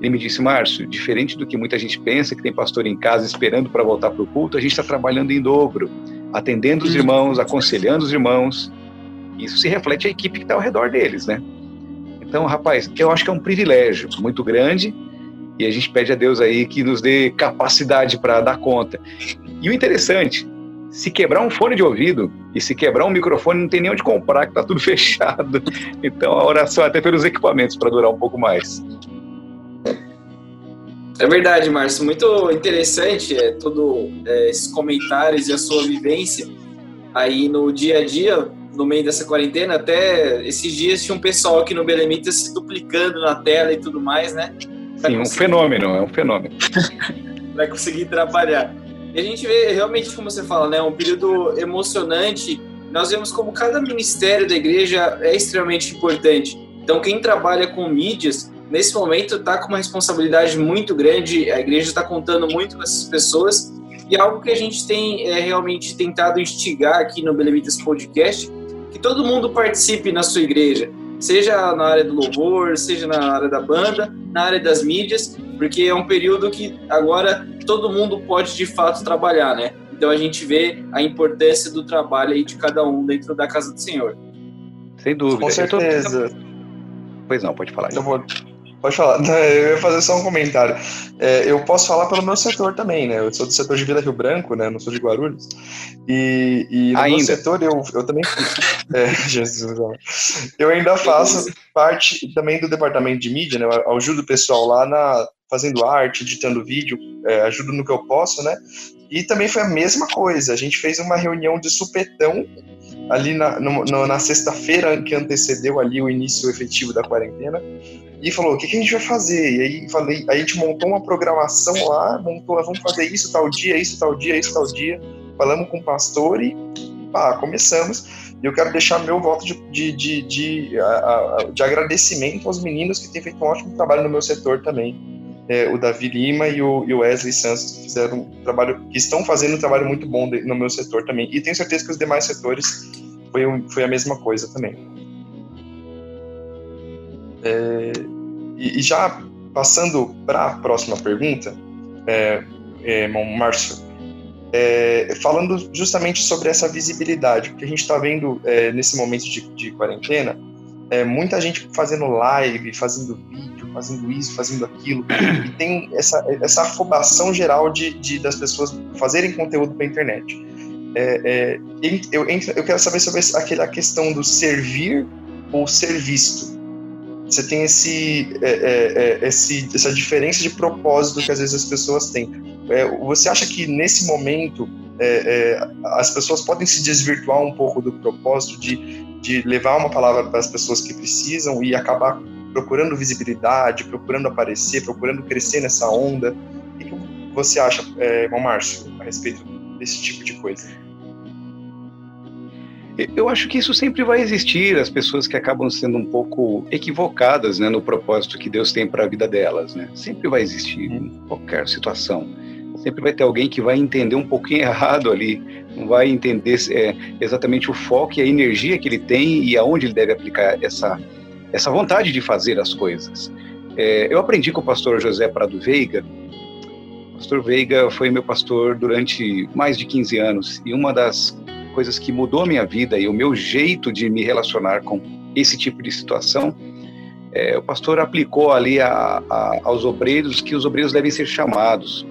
ele me disse, Márcio, diferente do que muita gente pensa, que tem pastor em casa esperando para voltar para o culto, a gente está trabalhando em dobro, atendendo os irmãos, aconselhando os irmãos. Isso se reflete a equipe que está ao redor deles, né? Então, rapaz, eu acho que é um privilégio muito grande e a gente pede a Deus aí que nos dê capacidade para dar conta. E o interessante, se quebrar um fone de ouvido e se quebrar um microfone, não tem nem onde comprar, que está tudo [laughs] fechado. Então, a oração é até pelos equipamentos para durar um pouco mais. É verdade, Márcio. Muito interessante é, todos é, esses comentários e a sua vivência aí no dia a dia, no meio dessa quarentena. Até esses dias tinha um pessoal aqui no Belemita se duplicando na tela e tudo mais, né? Pra Sim, conseguir... um fenômeno, é um fenômeno. [laughs] para conseguir trabalhar. E a gente vê realmente, como você fala, né, um período emocionante. Nós vemos como cada ministério da igreja é extremamente importante. Então, quem trabalha com mídias, nesse momento, está com uma responsabilidade muito grande. A igreja está contando muito com essas pessoas. E é algo que a gente tem é, realmente tentado instigar aqui no Belevitas Podcast, que todo mundo participe na sua igreja, seja na área do louvor, seja na área da banda, na área das mídias, porque é um período que agora todo mundo pode de fato trabalhar, né? Então a gente vê a importância do trabalho aí de cada um dentro da casa do Senhor. Sem dúvida. Com certeza. Pois não, pode falar. Eu vou, Pode falar. [laughs] Eu ia fazer só um comentário. É, eu posso falar pelo meu setor também, né? Eu sou do setor de Vila Rio Branco, né? Não sou de Guarulhos. E, e no ainda. meu setor eu, eu também. [laughs] É, Jesus, eu ainda faço parte também do departamento de mídia, né? Eu ajudo o pessoal lá na fazendo arte, editando vídeo, é, ajudo no que eu posso, né? E também foi a mesma coisa. A gente fez uma reunião de supetão ali na, no, na sexta-feira que antecedeu ali o início efetivo da quarentena e falou: o que, que, a gente vai fazer? E aí falei, aí a gente montou uma programação lá, montou, vamos fazer isso tal dia, isso tal dia, isso tal dia. Falamos com o pastor e pá, começamos. E eu quero deixar meu voto de, de, de, de, de agradecimento aos meninos que têm feito um ótimo trabalho no meu setor também. É, o Davi Lima e o, e o Wesley Santos fizeram um trabalho, que estão fazendo um trabalho muito bom no meu setor também. E tenho certeza que os demais setores foi, foi a mesma coisa também. É, e, e, já passando para a próxima pergunta, é, é, Márcio, é, falando justamente sobre essa visibilidade, porque a gente está vendo é, nesse momento de, de quarentena, é, muita gente fazendo live, fazendo vídeo, fazendo isso, fazendo aquilo, e tem essa, essa afobação geral de, de das pessoas fazerem conteúdo para internet. É, é, eu, eu quero saber sobre aquela questão do servir ou ser visto. Você tem esse, é, é, é, esse, essa diferença de propósito que às vezes as pessoas têm. Você acha que nesse momento as pessoas podem se desvirtuar um pouco do propósito de, de levar uma palavra para as pessoas que precisam e acabar procurando visibilidade, procurando aparecer, procurando crescer nessa onda? O que você acha, é, Márcio, a respeito desse tipo de coisa? Eu acho que isso sempre vai existir, as pessoas que acabam sendo um pouco equivocadas né, no propósito que Deus tem para a vida delas. Né? Sempre vai existir, em qualquer situação. Sempre vai ter alguém que vai entender um pouquinho [laughs] errado ali, não vai entender é, exatamente o foco e a energia que ele tem e aonde ele deve aplicar essa, essa vontade de fazer as coisas. É, eu aprendi com o pastor José Prado Veiga. Pastor Veiga foi meu pastor durante mais de 15 anos e uma das coisas que mudou a minha vida e o meu jeito de me relacionar com esse tipo de situação, é, o pastor aplicou ali a, a, aos obreiros que os obreiros devem ser chamados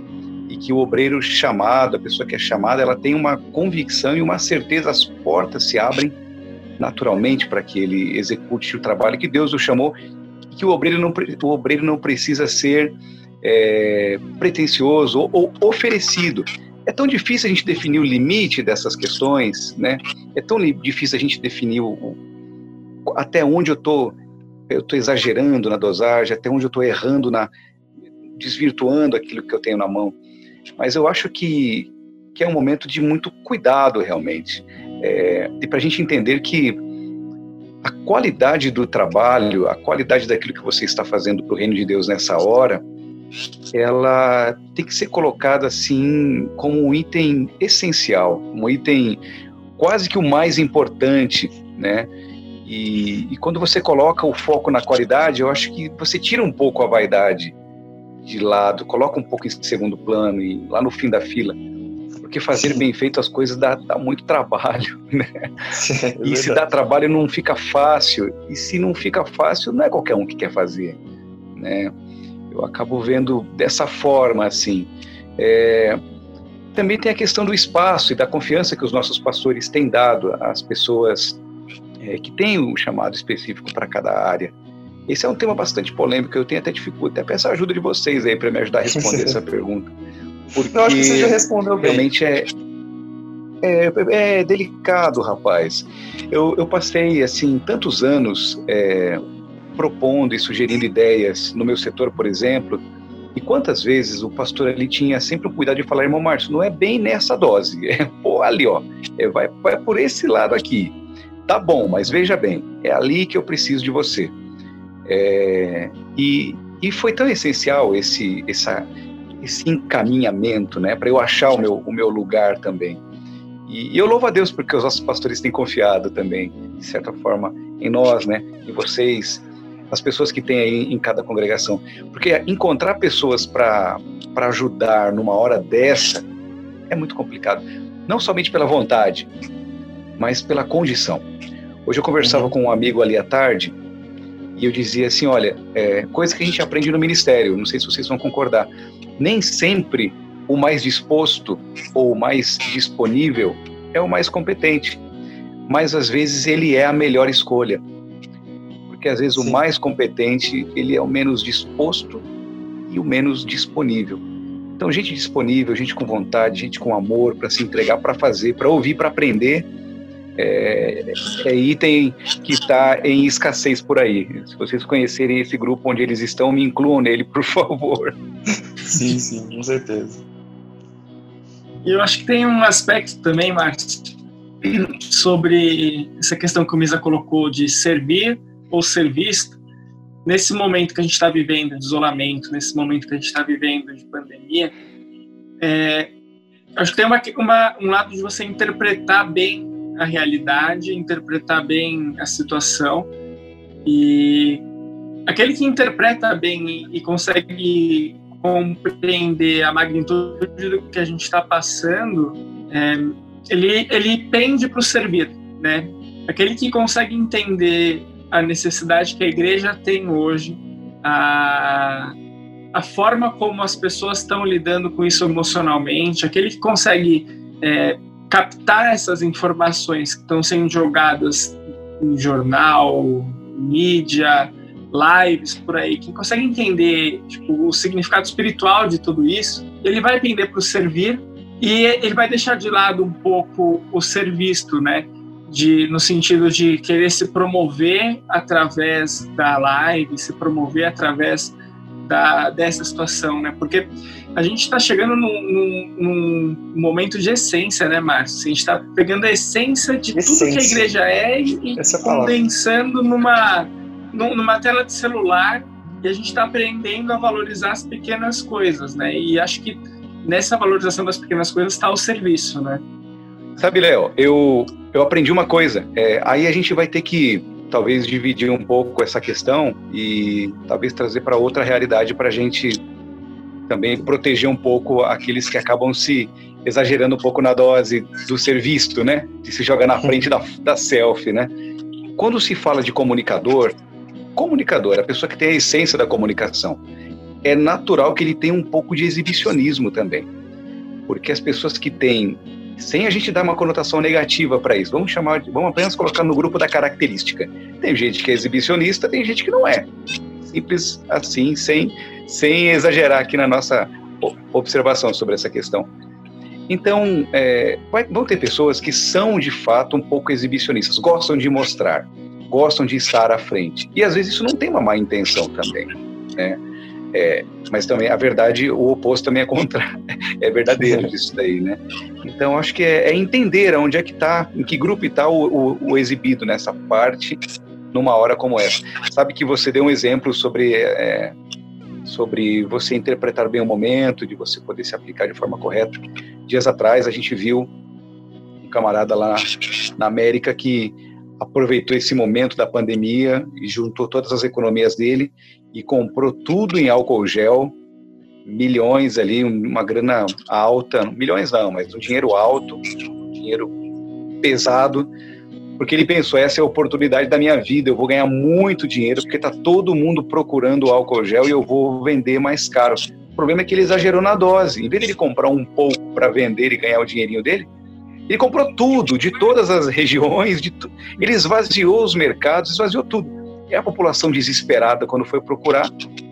e que o obreiro chamado, a pessoa que é chamada, ela tem uma convicção e uma certeza, as portas se abrem naturalmente para que ele execute o trabalho que Deus o chamou, que o obreiro não, o obreiro não precisa ser é, pretencioso ou, oferecido, é tão difícil a gente definir o limite dessas questões, né? É tão difícil a gente definir o, o até onde eu tô, eu tô exagerando na dosagem, até onde eu tô errando na desvirtuando aquilo que eu tenho na mão. Mas eu acho que que é um momento de muito cuidado realmente, é, e para a gente entender que a qualidade do trabalho, a qualidade daquilo que você está fazendo para o reino de Deus nessa hora, ela tem que ser colocada assim como um item essencial, um item quase que o mais importante, né? E, e, quando você coloca o foco na qualidade, eu acho que você tira um pouco a vaidade de lado, coloca um pouco em segundo plano e lá no fim da fila. Porque fazer Sim. bem feito as coisas dá, dá muito trabalho, [laughs] né? é e se dá trabalho não fica fácil. E se não fica fácil, não é qualquer um que quer fazer, né? Eu acabo vendo dessa forma, assim. É, também tem a questão do espaço e da confiança que os nossos pastores têm dado às pessoas é, que têm um chamado específico para cada área. Esse é um tema bastante polêmico, eu tenho até dificuldade, até peço a ajuda de vocês aí para me ajudar a responder essa pergunta. Porque eu acho que você já respondeu bem. Realmente é, é, é delicado, rapaz. Eu, eu passei, assim, tantos anos é, propondo e sugerindo ideias no meu setor, por exemplo, E quantas vezes o pastor ali tinha sempre o cuidado de falar, irmão Márcio, não é bem nessa dose, [laughs] é pô, ali, ó, é, vai, vai por esse lado aqui. Tá bom, mas veja bem, é ali que eu preciso de você. É, e, e foi tão essencial esse, essa, esse encaminhamento, né, para eu achar o meu, o meu lugar também. E, e, eu louvo a Deus porque os nossos pastores têm confiado também, de certa forma, em nós, né, em vocês, as pessoas que tem aí em cada congregação. Porque encontrar pessoas para ajudar numa hora dessa é muito complicado. Não somente pela vontade, mas pela condição. Hoje eu conversava uhum. com um amigo ali à tarde e eu dizia assim: olha, é, coisa que a gente aprende no ministério, não sei se vocês vão concordar, nem sempre o mais disposto ou o mais disponível é o mais competente, mas às vezes ele é a melhor escolha porque às vezes Sim. o mais competente ele é o menos disposto e o menos disponível. Então, gente disponível, gente com vontade, gente com amor para se entregar, para fazer, para ouvir, para aprender, é, é item que está em escassez por aí. Se vocês conhecerem esse grupo onde eles estão, me incluam nele, por favor. Sim, sim, com certeza. E eu acho que tem um aspecto também, Marcos, sobre essa questão que o Misa colocou de servir ou ser visto, nesse momento que a gente está vivendo de isolamento, nesse momento que a gente está vivendo de pandemia, é, acho que tem uma, uma, um lado de você interpretar bem a realidade, interpretar bem a situação e aquele que interpreta bem e consegue compreender a magnitude do que a gente está passando, é, ele, ele pende para o servir, né? Aquele que consegue entender a necessidade que a igreja tem hoje, a, a forma como as pessoas estão lidando com isso emocionalmente, aquele que consegue é, captar essas informações que estão sendo jogadas em jornal, mídia, lives por aí, quem consegue entender tipo, o significado espiritual de tudo isso, ele vai entender para o servir e ele vai deixar de lado um pouco o ser visto, né? De, no sentido de querer se promover através da live, se promover através da, dessa situação, né? Porque a gente está chegando num, num, num, momento de essência, né, Márcio? A gente está pegando a essência de essência. tudo que a igreja é e, e é condensando numa, numa tela de celular e a gente está aprendendo a valorizar as pequenas coisas, né? E acho que nessa valorização das pequenas coisas está o serviço, né? Sabe, Léo, eu, eu aprendi uma coisa. É, aí a gente vai ter que talvez dividir um pouco essa questão e talvez trazer para outra realidade para a gente também proteger um pouco aqueles que acabam se exagerando um pouco na dose do ser visto, né? De se jogar na frente da, da selfie, né? Quando se fala de comunicador, comunicador, a pessoa que tem a essência da comunicação, é natural que ele tenha um pouco de exibicionismo também. Porque as pessoas que têm sem a gente dar uma conotação negativa para isso. Vamos chamar, vamos apenas colocar no grupo da característica. Tem gente que é exibicionista, tem gente que não é. Simples assim, sem, sem exagerar aqui na nossa observação sobre essa questão. Então, é, vai, vão ter pessoas que são de fato um pouco exibicionistas, gostam de mostrar, gostam de estar à frente. E às vezes isso não tem uma má intenção também. Né? É, mas também a verdade, o oposto também é contra, [laughs] é verdadeiro disso daí, né? Então acho que é, é entender onde é que está, em que grupo está o, o, o, exibido nessa parte, numa hora como essa. Sabe que você deu um exemplo sobre é, sobre você interpretar bem o momento, de você poder se aplicar de forma correta. Dias atrás a gente viu um camarada lá na América que aproveitou esse momento da pandemia e juntou todas as economias dele e comprou tudo em álcool gel, milhões ali, uma grana alta, milhões não, mas um dinheiro alto, um dinheiro pesado, porque ele pensou, essa é a oportunidade da minha vida, eu vou ganhar muito dinheiro, porque está todo mundo procurando álcool gel e eu vou vender mais caro. O problema é que ele exagerou na dose. Em vez de ele comprar um pouco para vender e ganhar o dinheirinho dele, ele comprou tudo, de todas as regiões, de tu... ele esvaziou os mercados, esvaziou tudo. E a população desesperada, quando foi procurar,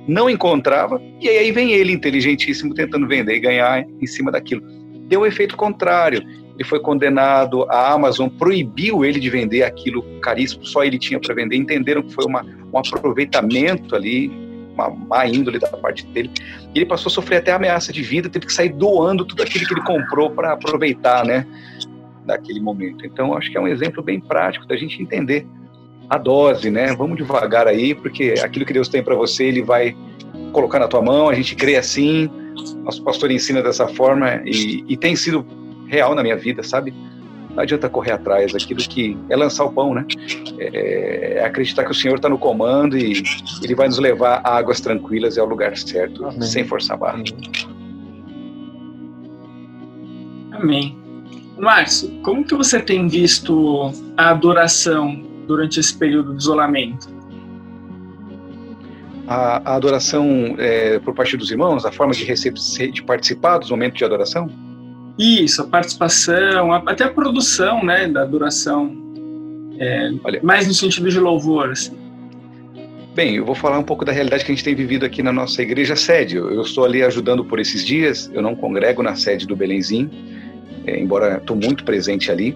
não encontrava, e aí vem ele, inteligentíssimo, tentando vender e ganhar em cima daquilo. Deu o um efeito contrário. Ele foi condenado, a Amazon proibiu ele de vender aquilo caríssimo, só ele tinha para vender. Entenderam que foi uma, um aproveitamento ali uma má índole da parte dele. E ele passou a sofrer até ameaça de vida, teve que sair doando tudo aquilo que ele comprou para aproveitar, né, daquele momento. Então, acho que é um exemplo bem prático da gente entender a dose, né? Vamos devagar aí, porque aquilo que Deus tem para você, ele vai colocar na tua mão. A gente crê assim, nosso pastor ensina dessa forma e, e tem sido real na minha vida, sabe? Não adianta correr atrás, aquilo que é lançar o pão, né? É, é acreditar que o Senhor está no comando e Ele vai nos levar a águas tranquilas e ao lugar certo, Amém. sem forçar barra. Amém. Márcio, como que você tem visto a adoração durante esse período de isolamento? A, a adoração é, por parte dos irmãos, a forma de, receber, de participar dos momentos de adoração? Isso, a participação, até a produção, né, da adoração, é, Olha, mais no sentido de louvor, assim. Bem, eu vou falar um pouco da realidade que a gente tem vivido aqui na nossa igreja sede. Eu estou ali ajudando por esses dias, eu não congrego na sede do Belenzinho, é, embora estou muito presente ali.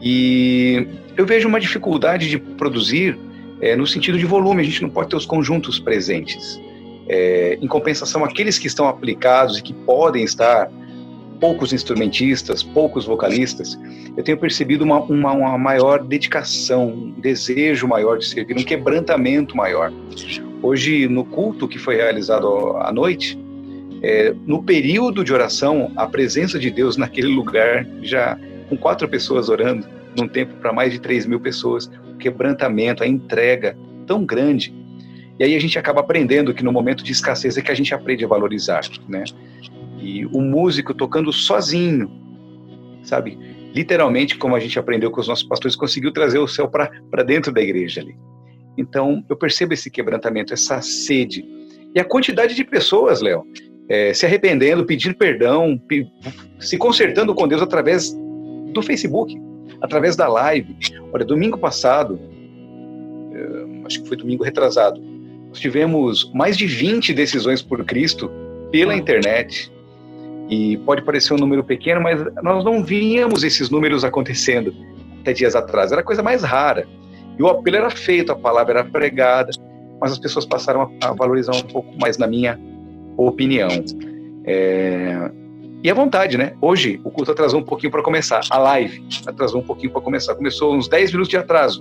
E eu vejo uma dificuldade de produzir é, no sentido de volume, a gente não pode ter os conjuntos presentes. É, em compensação, aqueles que estão aplicados e que podem estar poucos instrumentistas, poucos vocalistas, eu tenho percebido uma, uma, uma, maior dedicação, um desejo maior de servir, um quebrantamento maior. Hoje, no culto que foi realizado à noite, é, no período de oração, a presença de Deus naquele lugar, já com quatro pessoas orando, num tempo para mais de três mil pessoas, o quebrantamento, a entrega tão grande. E aí a gente acaba aprendendo que no momento de escassez é que a gente aprende a valorizar, né? E o músico tocando sozinho, sabe? Literalmente, como a gente aprendeu com os nossos pastores, conseguiu trazer o céu para dentro da igreja ali. Então, eu percebo esse quebrantamento, essa sede. E a quantidade de pessoas, Léo, é, se arrependendo, pedindo perdão, se consertando com Deus através do Facebook, através da live. Olha, domingo passado, é, acho que foi domingo retrasado, nós tivemos mais de 20 decisões por Cristo pela internet. E pode parecer um número pequeno, mas nós não víamos esses números acontecendo até dias atrás. Era a coisa mais rara. E o apelo era feito, a palavra era pregada, mas as pessoas passaram a valorizar um pouco mais, na minha opinião. É... E a vontade, né? Hoje o culto atrasou um pouquinho para começar. A live atrasou um pouquinho para começar. Começou uns 10 minutos de atraso.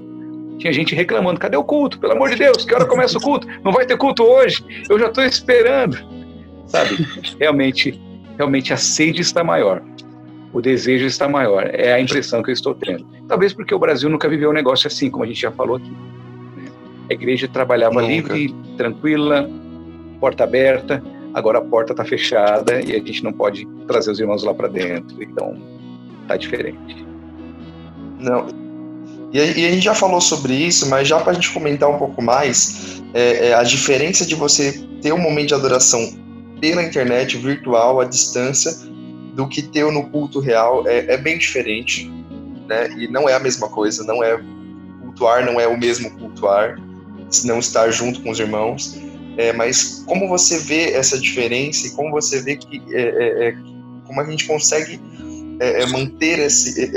Tinha gente reclamando: cadê o culto? Pelo amor de Deus, que hora começa o culto? Não vai ter culto hoje? Eu já estou esperando. Sabe? [laughs] Realmente realmente a sede está maior, o desejo está maior. É a impressão que eu estou tendo. Talvez porque o Brasil nunca viveu um negócio assim, como a gente já falou aqui. A igreja trabalhava nunca. livre, tranquila, porta aberta. Agora a porta está fechada e a gente não pode trazer os irmãos lá para dentro. Então, tá diferente. Não. E a, e a, gente já falou sobre isso, mas já para a gente comentar um pouco mais, é, é, a diferença de você ter um momento de adoração pela internet, virtual, à distância, do que ter no culto real é, é bem diferente, né? E não é a mesma coisa, não é cultuar, não é o mesmo cultuar, se não estar junto com os irmãos. É, mas como você vê essa diferença e como você vê que é, é, é como a gente consegue é, é, manter esse,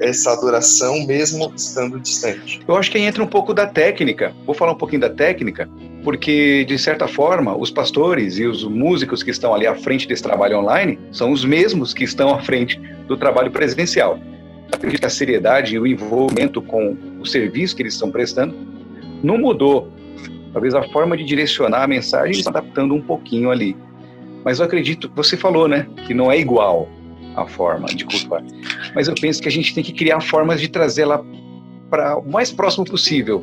essa adoração mesmo estando distante? Eu acho que entra um pouco da técnica. Vou falar um pouquinho da técnica porque, de certa forma, os pastores e os músicos que estão ali à frente desse trabalho online são os mesmos que estão à frente do trabalho presencial. Acredito que a seriedade e o envolvimento com o serviço que eles estão prestando não mudou. Talvez a forma de direcionar a mensagem está adaptando um pouquinho ali. Mas eu acredito, você falou, né, que não é igual a forma de cultuar. Mas eu penso que a gente tem que criar formas de trazê-la para o mais próximo possível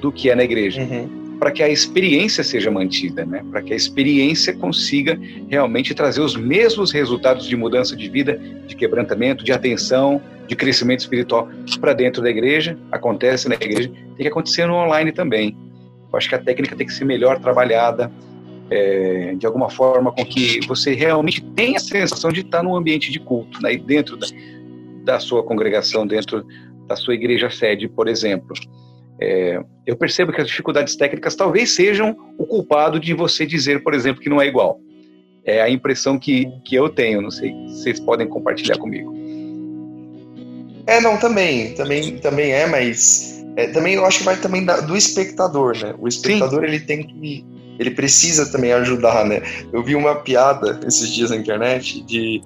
do que é na igreja. Uhum para que a experiência seja mantida, né? para que a experiência consiga realmente trazer os mesmos resultados de mudança de vida, de quebrantamento, de atenção, de crescimento espiritual para dentro da igreja, acontece na igreja, tem que acontecer no online também. Eu acho que a técnica tem que ser melhor trabalhada, é, de alguma forma, com que você realmente tenha a sensação de estar num ambiente de culto, né? dentro da, da sua congregação, dentro da sua igreja sede, por exemplo. É, eu percebo que as dificuldades técnicas talvez sejam o culpado de você dizer, por exemplo, que não é igual. É a impressão que, que eu tenho, não sei se vocês podem compartilhar comigo. É, não, também, também, também é, mas é, também eu acho que vai também da, do espectador, né? O espectador Sim. ele tem que ele precisa também ajudar, né? Eu vi uma piada esses dias na internet de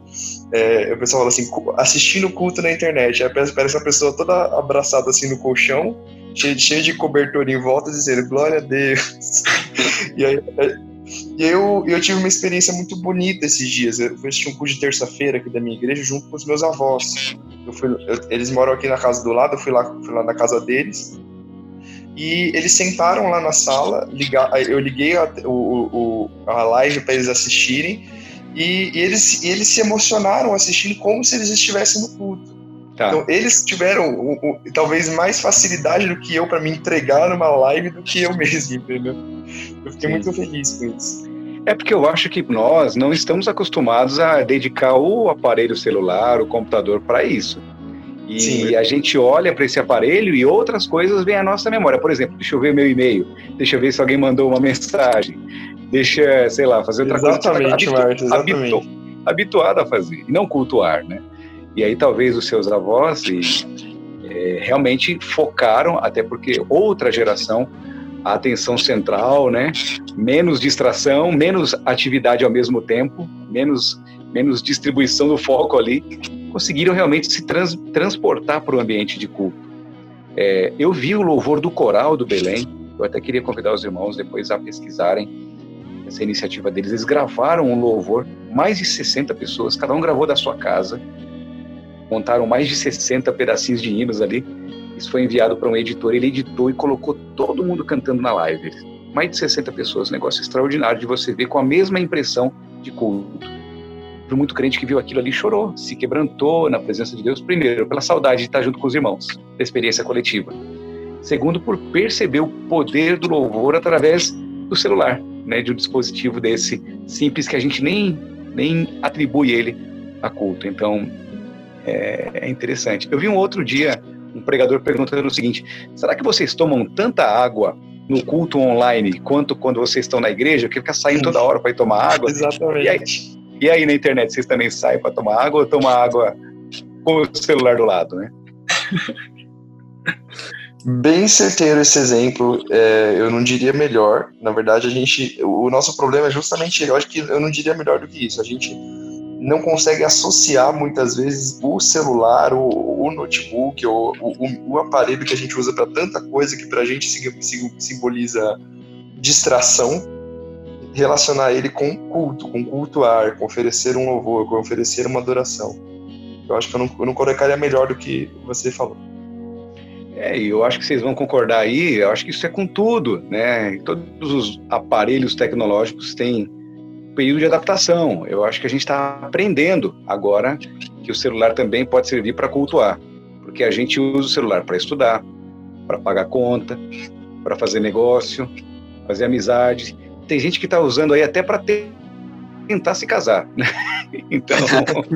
é, o pessoal fala assim, assistindo culto na internet, aí parece uma pessoa toda abraçada assim no colchão, cheio, cheio de cobertor em volta, dizendo glória a Deus. [laughs] e aí, é, e eu, eu tive uma experiência muito bonita esses dias. Eu assisti um culto de terça-feira aqui da minha igreja junto com os meus avós. Eu fui, eu, eles moram aqui na casa do lado, eu fui lá, fui lá na casa deles. E eles sentaram lá na sala, ligar, eu liguei a, o, o, a live para eles assistirem. E, e, eles, e eles se emocionaram assistindo como se eles estivessem no culto. Tá. Então, eles tiveram o, o, talvez mais facilidade do que eu para me entregar numa live do que eu mesmo, entendeu? Eu fiquei Sim. muito feliz com isso. É porque eu acho que nós não estamos acostumados a dedicar o aparelho celular, o computador para isso. E Sim. a gente olha para esse aparelho e outras coisas vêm à nossa memória. Por exemplo, deixa eu ver meu e-mail, deixa eu ver se alguém mandou uma mensagem, deixa, sei lá, fazer outra exatamente, coisa. Marta, exatamente, habitu, habituado a fazer, e não cultuar, né? E aí talvez os seus avós e, é, realmente focaram, até porque outra geração a atenção central, né? Menos distração, menos atividade ao mesmo tempo, menos menos distribuição do foco ali, conseguiram realmente se trans, transportar para o ambiente de culto. É, eu vi o louvor do coral do Belém. Eu até queria convidar os irmãos depois a pesquisarem essa iniciativa deles. Eles gravaram um louvor, mais de 60 pessoas, cada um gravou da sua casa, montaram mais de 60 pedacinhos de hinos ali isso foi enviado para um editor, ele editou e colocou todo mundo cantando na live. Mais de 60 pessoas, negócio extraordinário de você ver com a mesma impressão de culto. Muito crente que viu aquilo ali chorou, se quebrantou na presença de Deus, primeiro, pela saudade de estar junto com os irmãos, da experiência coletiva. Segundo, por perceber o poder do louvor através do celular, né, de um dispositivo desse simples que a gente nem, nem atribui ele a culto. Então, é, é interessante. Eu vi um outro dia um pregador perguntando o seguinte: será que vocês tomam tanta água no culto online quanto quando vocês estão na igreja, que fica saindo toda hora para ir tomar água? [laughs] Exatamente. E aí, e aí, na internet vocês também saem para tomar água ou tomam água com o celular do lado, né? [laughs] Bem certeiro esse exemplo, é, eu não diria melhor. Na verdade, a gente, o nosso problema é justamente, eu acho que eu não diria melhor do que isso. A gente não consegue associar muitas vezes o celular, o, o notebook, o, o, o, aparelho que a gente usa para tanta coisa que para a gente simboliza distração, relacionar ele com culto, com cultuar, com oferecer um louvor, com oferecer uma adoração. Eu acho que eu não, eu não colocaria melhor do que você falou. É, eu acho que vocês vão concordar aí, eu acho que isso é com tudo, né? Todos os aparelhos tecnológicos têm período de adaptação. Eu acho que a gente está aprendendo agora que o celular também pode servir para cultuar, porque a gente usa o celular para estudar, para pagar conta, para fazer negócio, fazer amizade. Tem gente que está usando aí até para tentar se casar. Né? [laughs] Então,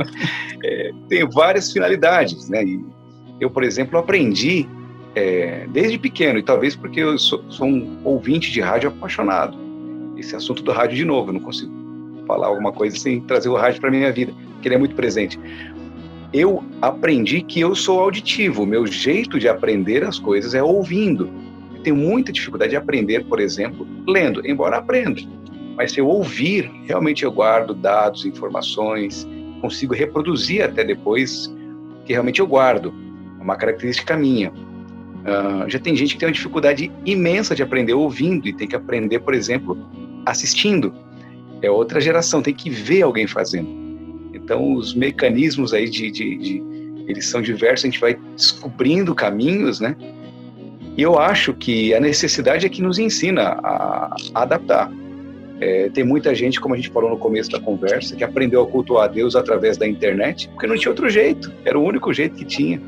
[laughs] é, tem várias finalidades. Né? E eu, por exemplo, aprendi é, desde pequeno, e talvez porque eu sou, sou um ouvinte de rádio apaixonado. Esse assunto do rádio, de novo, eu não consigo falar alguma coisa sem trazer o rádio para minha vida, que ele é muito presente. Eu aprendi que eu sou auditivo, meu jeito de aprender as coisas é ouvindo. Eu tenho muita dificuldade de aprender, por exemplo, lendo, embora aprenda. Mas se eu ouvir, realmente eu guardo dados, informações, consigo reproduzir até depois, que realmente eu guardo. É uma característica minha. Uh, já tem gente que tem uma dificuldade imensa de aprender ouvindo e tem que aprender, por exemplo, assistindo é outra geração, tem que ver alguém fazendo. Então, os mecanismos aí de, de, de eles são diversos, a gente vai descobrindo caminhos, né? E eu acho que a necessidade é que nos ensina a, adaptar. É, tem muita gente, como a gente falou no começo da conversa, que aprendeu a cultuar a Deus através da internet, porque não tinha outro jeito, era o único jeito que tinha.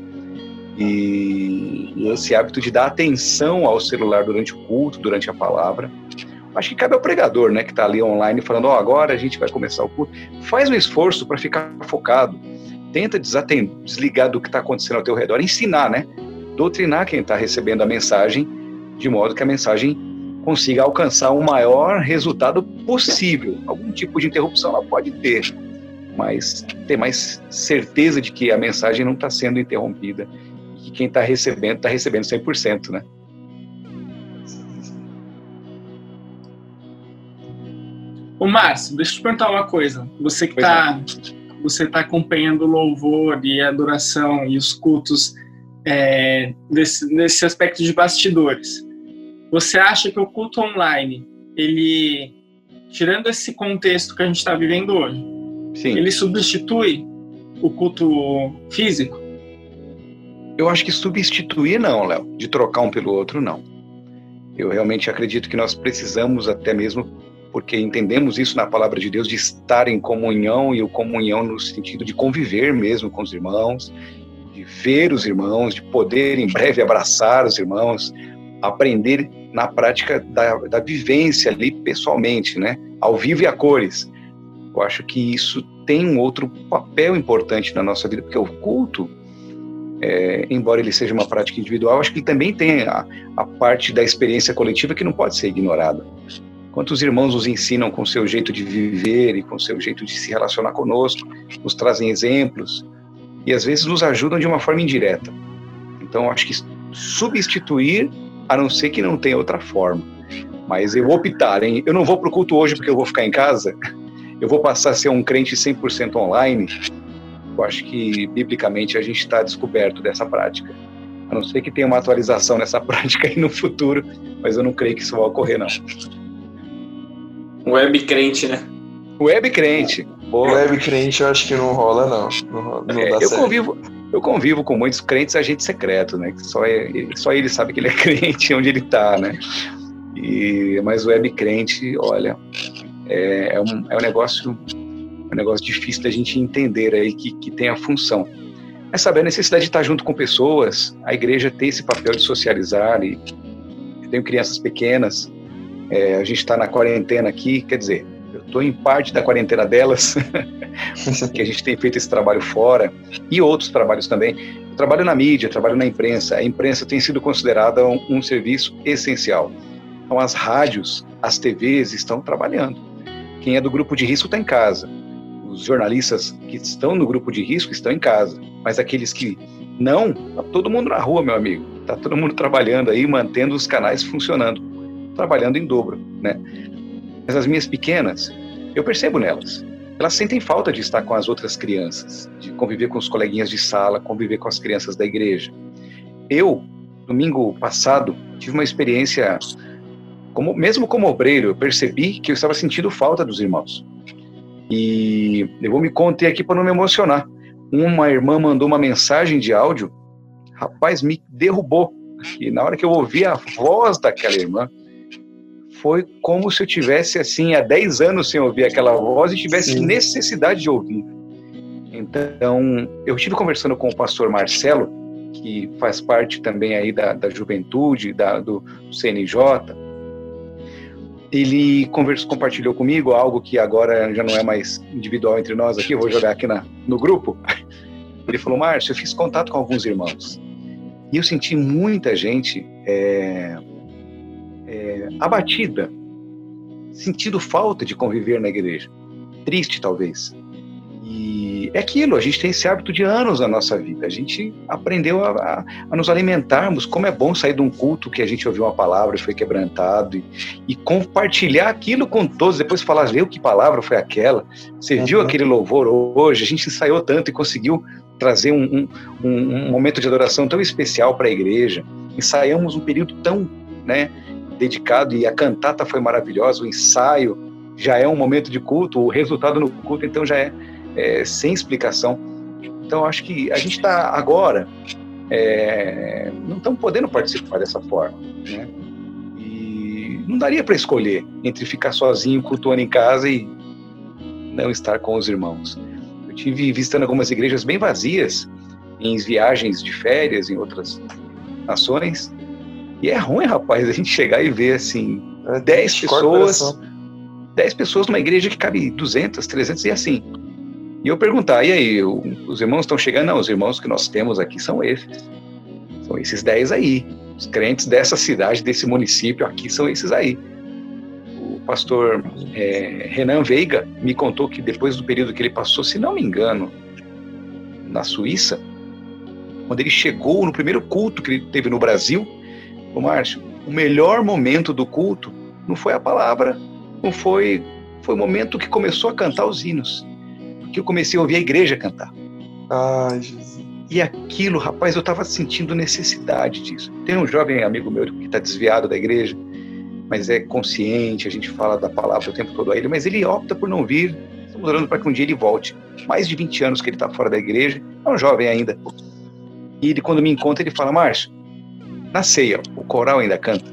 E esse hábito de dar atenção ao celular durante o culto, durante a palavra, Acho que cabe ao pregador, né, que está ali online falando, ó, oh, agora a gente vai começar o culto. Faz um esforço para ficar focado. Tenta desligar do que está acontecendo ao teu redor, ensinar, né? Doutrinar quem está recebendo a mensagem, de modo que a mensagem consiga alcançar o maior resultado possível. Algum tipo de interrupção ela pode ter, mas ter mais certeza de que a mensagem não está sendo interrompida e que quem está recebendo está recebendo 100%, né? Ô, Márcio, deixa eu te perguntar uma coisa. Você que está você tá acompanhando o louvor e a adoração e os cultos é, desse, nesse aspecto de bastidores. Você acha que o culto online, ele, tirando esse contexto que a gente está vivendo hoje, Sim. ele substitui o culto físico? Eu acho que substituir não, Léo. De trocar um pelo outro, não. Eu realmente acredito que nós precisamos, até mesmo porque entendemos isso na palavra de Deus, de estar em comunhão e o comunhão no sentido de conviver mesmo com os irmãos, de ver os irmãos, de poder em breve abraçar os irmãos, aprender na prática da, da vivência ali pessoalmente, né? Ao vivo e a cores. Eu acho que isso tem um outro papel importante na nossa vida, porque o culto é, embora ele seja uma prática individual, acho que ele também tem a, a, parte da experiência coletiva que não pode ser ignorada. Quantos irmãos nos ensinam com seu jeito de viver e com seu jeito de se relacionar conosco, nos trazem exemplos e às vezes nos ajudam de uma forma indireta. Então, acho que substituir, a não ser que não tenha outra forma. Mas eu optar em, eu não vou para o culto hoje porque eu vou ficar em casa, eu vou passar a ser um crente 100% online, eu acho que, biblicamente, a gente está descoberto dessa prática. A não ser que tenha uma atualização nessa [laughs] prática aí no futuro, mas eu não creio que isso vai ocorrer, não. Web crente, né? Web crente. Boa. Web crente eu acho que não rola, não. Não, não é, eu, convivo, eu convivo com muitos crentes agente secreto, né? Só, é, só ele sabe que ele é [laughs] crente onde ele está, né? E, mas o web crente, olha, é, é, um, é um negócio é um negócio difícil da gente entender aí que, que tem a função. É saber a necessidade de estar junto com pessoas, a igreja tem esse papel de socializar e eu tenho crianças pequenas, é, a gente está na quarentena aqui, quer dizer, eu estou em parte da quarentena delas, [laughs] que a gente tem feito esse trabalho fora e outros trabalhos também. Eu trabalho na mídia, trabalho na imprensa. A imprensa tem sido considerada um, um serviço essencial. Então, as rádios, as TVs estão trabalhando. Quem é do grupo de risco está em casa os jornalistas que estão no grupo de risco estão em casa, mas aqueles que não, tá todo mundo na rua, meu amigo. Tá todo mundo trabalhando aí, mantendo os canais funcionando, trabalhando em dobro, né? Mas as minhas pequenas, eu percebo nelas. Elas sentem falta de estar com as outras crianças, de conviver com os coleguinhas de sala, conviver com as crianças da igreja. Eu, domingo passado, tive uma experiência como, mesmo como obreiro, eu percebi que eu estava sentindo falta dos irmãos. E eu vou me conter aqui para não me emocionar. Uma irmã mandou uma mensagem de áudio, rapaz, me derrubou. E na hora que eu ouvi a voz daquela irmã, foi como se eu tivesse assim há 10 anos sem ouvir aquela voz e tivesse Sim. necessidade de ouvir. Então, eu estive conversando com o pastor Marcelo, que faz parte também aí da, da juventude, da, do CNJ, ele conversou, compartilhou comigo algo que agora já não é mais individual entre nós aqui, eu vou jogar aqui na, no grupo. Ele falou, Márcio, eu fiz contato com alguns irmãos e eu senti muita gente é, é, abatida, sentindo falta de conviver na igreja, triste talvez. E é aquilo, a gente tem esse hábito de anos na nossa vida. A gente aprendeu a, a, a, nos alimentarmos. Como é bom sair de um culto que a gente ouviu uma palavra e foi quebrantado e, e compartilhar aquilo com todos. Depois falar, viu que palavra foi aquela? Você uhum. viu aquele louvor hoje? A gente ensaiou tanto e conseguiu trazer um, um, um, um momento de adoração tão especial para a igreja. Ensaiamos um período tão né, dedicado e a cantata foi maravilhosa, o ensaio já é um momento de culto, o resultado no culto então já é é, sem explicação. Então, acho que a gente está agora é, não estamos podendo participar dessa forma, né? E não daria para escolher entre ficar sozinho cultuando em casa e não estar com os irmãos. Eu tive visitando algumas igrejas bem vazias em viagens de férias em outras nações e é ruim, rapaz, a gente chegar e ver assim 10 é, pessoas, 10 pessoas numa igreja que cabe 200, 300 e assim e eu perguntar, e aí, os irmãos estão chegando? Não, os irmãos que nós temos aqui são esses. São esses dez aí. Os crentes dessa cidade, desse município aqui são esses aí. O pastor é, Renan Veiga me contou que depois do período que ele passou, se não me engano, na Suíça, quando ele chegou no primeiro culto que ele teve no Brasil, o Márcio, o melhor momento do culto não foi a palavra, não foi foi o momento que começou a cantar os hinos. Que eu comecei a ouvir a igreja cantar. Ai, Jesus. E aquilo, rapaz, eu estava sentindo necessidade disso. Tem um jovem amigo meu que está desviado da igreja, mas é consciente, a gente fala da palavra o tempo todo a ele, mas ele opta por não vir. Estamos orando para que um dia ele volte. Mais de 20 anos que ele está fora da igreja, é um jovem ainda. E ele, quando me encontra, ele fala: Márcio, na ceia, o coral ainda canta,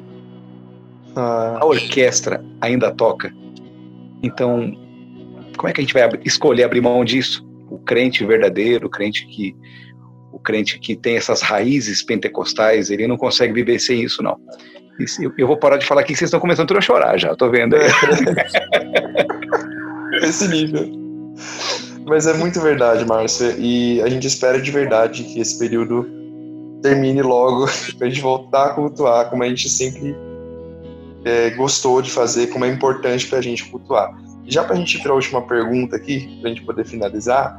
Ah, a orquestra ainda toca. Então, como é que a gente vai escolher abrir mão disso? O crente verdadeiro, o crente que o crente que tem essas raízes pentecostais, ele não consegue viver sem isso, não. Eu, eu vou parar de falar aqui que vocês estão começando tudo a chorar já, tô vendo. aí. [laughs] esse nível. Mas é muito verdade, Márcia. E a gente espera de verdade que esse período termine logo, [laughs] pra gente voltar a cultuar como a gente sempre é, gostou de fazer, como é importante pra gente cultuar. Já pra gente ir pra última pergunta aqui, pra gente poder finalizar,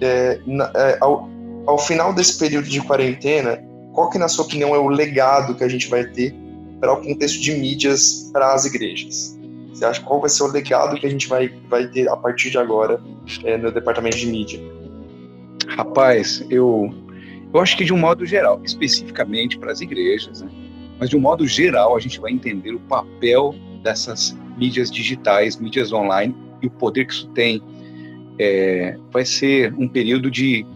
é, na- é, ao, ao final desse período de quarentena, qual que, na sua opinião, é o legado que a gente vai ter para o contexto de mídias para as igrejas? Você acha qual vai ser o legado que a gente vai, vai ter a partir de agora é, no departamento de mídia? Rapaz, eu, eu acho que de um modo geral, especificamente para as igrejas, né? mas de um modo geral a gente vai entender o papel dessas mídias digitais, mídias online e o poder que isso tem. É, vai ser um período de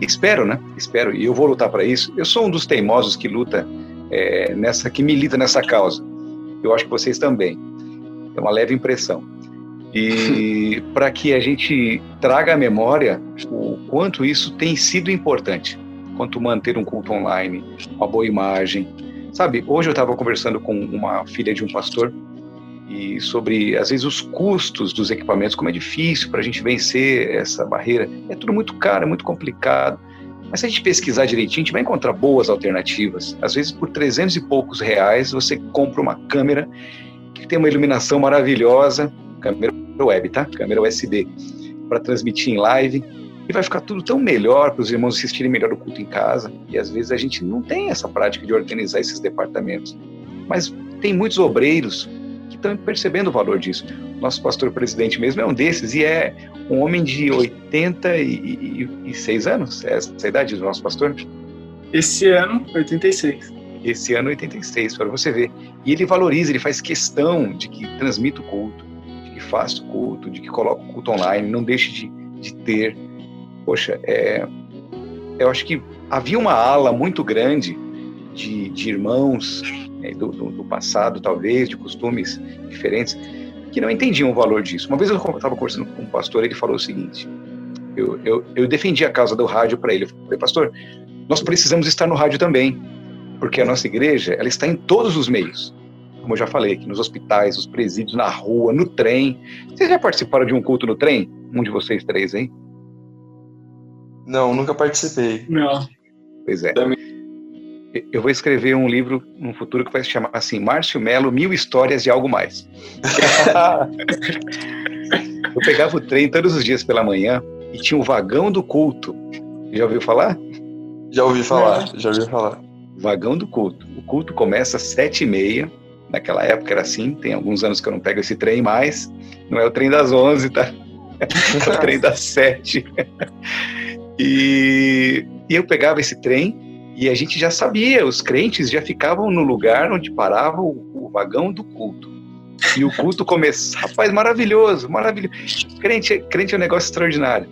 espero, né? Espero e eu vou lutar para isso. Eu sou um dos teimosos que luta é, nessa, que milita nessa causa. Eu acho que vocês também. É uma leve impressão. E [laughs] para que a gente traga à memória o quanto isso tem sido importante, quanto manter um culto online, uma boa imagem. Sabe, hoje eu estava conversando com uma filha de um pastor e sobre, às vezes, os custos dos equipamentos, como é difícil para a gente vencer essa barreira. É tudo muito caro, é muito complicado. Mas se a gente pesquisar direitinho, a gente vai encontrar boas alternativas. Às vezes, por 300 e poucos reais, você compra uma câmera que tem uma iluminação maravilhosa, câmera web, tá? Câmera USB, para transmitir em live. E vai ficar tudo tão melhor para os irmãos assistirem melhor o culto em casa. E às vezes a gente não tem essa prática de organizar esses departamentos. Mas tem muitos obreiros que estão percebendo o valor disso. Nosso pastor presidente mesmo é um desses e é um homem de 86 anos. É essa a idade do nosso pastor? Esse ano, 86. Esse ano 86, para você ver. E ele valoriza, ele faz questão de que transmita o culto, de que faça o culto, de que coloque o culto online, não deixe de, de ter. Poxa, é, eu acho que havia uma ala muito grande de, de irmãos né, do, do, do passado, talvez, de costumes diferentes, que não entendiam o valor disso. Uma vez eu estava conversando com um pastor, ele falou o seguinte: eu, eu, eu defendi a causa do rádio para ele. Eu falei, pastor, nós precisamos estar no rádio também, porque a nossa igreja ela está em todos os meios. Como eu já falei aqui, nos hospitais, nos presídios, na rua, no trem. Vocês já participaram de um culto no trem? Um de vocês três, hein? Não, nunca participei. Não. Pois é. Eu vou escrever um livro no futuro que vai se chamar assim, Márcio Melo, Mil Histórias e Algo Mais. [laughs] eu pegava o trem todos os dias pela manhã e tinha o vagão do culto. Já ouviu falar? Já ouvi falar, já ouvi falar. Vagão do culto. O culto começa às sete e meia. Naquela época era assim. Tem alguns anos que eu não pego esse trem mais. Não é o trem das onze, tá? [laughs] É o trem das sete. E, e eu pegava esse trem e a gente já sabia, os crentes já ficavam no lugar onde parava o, o vagão do culto. E o culto começava, rapaz, maravilhoso, maravilhoso. Crente, crente é um negócio extraordinário.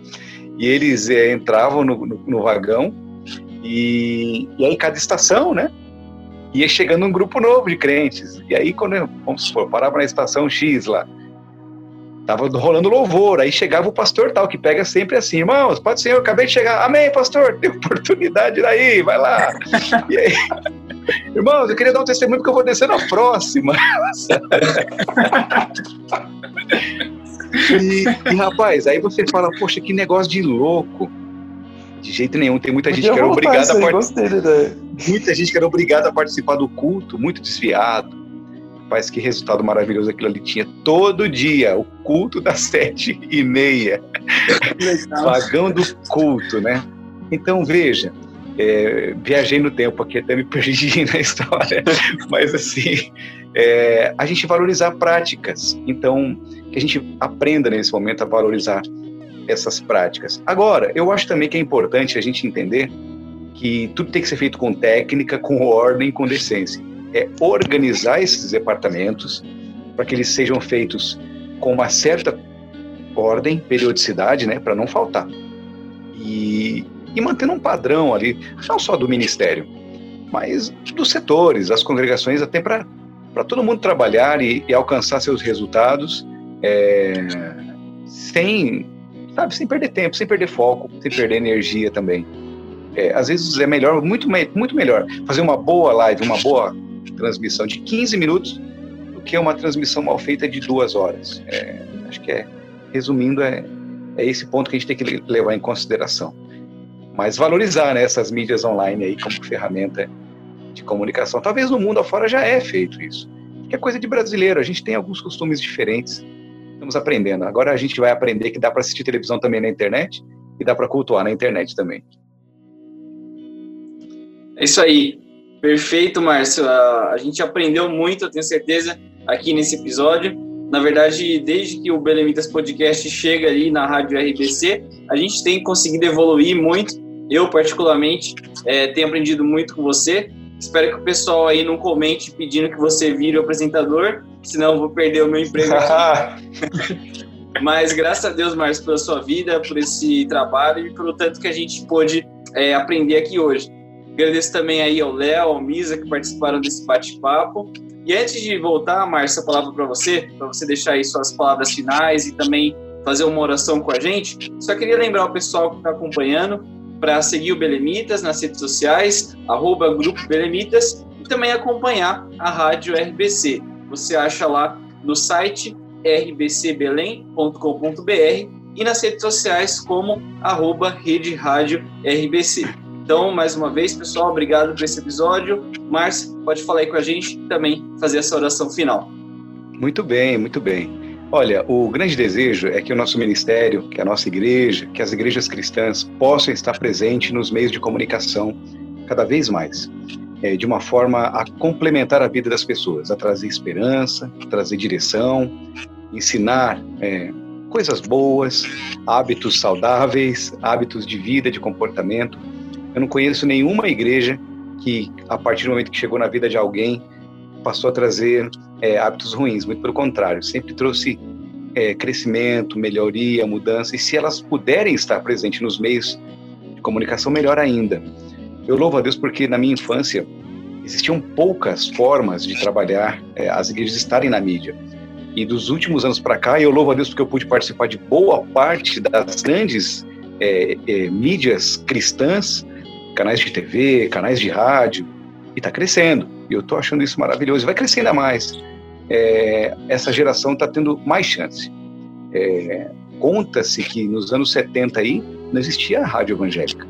E eles é, entravam no, no, no vagão e, e aí cada estação, né? Ia chegando um grupo novo de crentes. E aí, quando, vamos supor, parava na estação X lá, tava rolando louvor, aí chegava o pastor tal, que pega sempre assim, irmãos, pode ser, eu acabei de chegar, amém, pastor, tem oportunidade daí, vai lá. [laughs] E aí, irmãos, eu queria dar um testemunho porque eu vou descer na próxima. [laughs] e, e, rapaz, aí você fala, poxa, que negócio de louco. De jeito nenhum, tem muita gente que era obrigada a participar. Muita gente que era obrigada a participar do culto, muito desviado. Rapaz, que resultado maravilhoso aquilo ali tinha. Todo dia, o culto das [laughs] sete e meia. Vagão do culto, né? Então, veja, é, viajei no tempo aqui, até me [laughs] perdi na história. Mas, assim, é, a gente valorizar práticas. Então, que a gente aprenda nesse momento a valorizar essas práticas. Agora, eu acho também que é importante a gente entender que tudo tem que ser feito com técnica, com ordem, com decência. É organizar esses departamentos para que eles sejam feitos com uma certa ordem, periodicidade, né, para não faltar. E, e mantendo um padrão ali, não só do ministério, mas dos setores, das congregações, até para todo mundo trabalhar e, e, alcançar seus resultados é, sem, sabe, sem perder tempo, sem perder foco, sem perder energia também. É, às vezes é melhor, muito, muito melhor, fazer uma boa live, uma boa transmissão de 15 minutos do que uma transmissão mal feita de duas horas. É, acho que é, resumindo, é, é esse ponto que a gente tem que levar em consideração mas valorizar né, essas mídias online aí como ferramenta de comunicação. Talvez no mundo afora já é feito isso. Que é coisa de brasileiro, a gente tem alguns costumes diferentes. Estamos aprendendo. Agora a gente vai aprender que dá para assistir televisão também na internet e dá para cultuar na internet também. É isso aí. Perfeito, Márcio. A gente aprendeu muito, eu tenho certeza, aqui nesse episódio. Na verdade, desde que o Belemitas Podcast chega ali na Rádio RBC, a gente tem conseguido evoluir muito eu, particularmente, é, tenho aprendido muito com você. Espero que o pessoal aí não comente pedindo que você vire o apresentador, senão eu vou perder o meu emprego [laughs] Mas graças a Deus, Márcio, pela sua vida, por esse trabalho e pelo tanto que a gente pôde é, aprender aqui hoje. Agradeço também aí ao Léo, ao Misa, que participaram desse bate-papo. E antes de voltar, Márcio, a palavra para você, para você deixar aí suas palavras finais e também fazer uma oração com a gente, só queria lembrar o pessoal que está acompanhando para seguir o Belemitas nas redes sociais, arroba Grupo Belemitas, e também acompanhar a Rádio RBC. Você acha lá no site rbcbelém.com.br e nas redes sociais como arroba Rede Rádio RBC. Então, mais uma vez, pessoal, obrigado por esse episódio. Márcio, pode falar aí com a gente também fazer essa oração final. Muito bem, muito bem. Olha, o grande desejo é que o nosso ministério, que a nossa igreja, que as igrejas cristãs possam estar presentes nos meios de comunicação cada vez mais, é, de uma forma a complementar a vida das pessoas, a trazer esperança, a trazer direção, ensinar é, coisas boas, hábitos saudáveis, hábitos de vida, de comportamento. Eu não conheço nenhuma igreja que, a partir do momento que chegou na vida de alguém, passou a trazer é, hábitos ruins, muito pelo contrário, sempre trouxe é, crescimento, melhoria, mudança, e se elas puderem estar presentes nos meios de comunicação, melhor ainda. Eu louvo a Deus porque na minha infância existiam poucas formas de trabalhar é, as igrejas estarem na mídia. E dos últimos anos para cá, eu louvo a Deus porque eu pude participar de boa parte das grandes é, é, mídias cristãs, canais de TV, canais de rádio, e está crescendo. E eu estou achando isso maravilhoso. Vai crescer ainda mais. É, essa geração está tendo mais chance. É, Conta-se que nos anos 70 aí não existia rádio evangélica.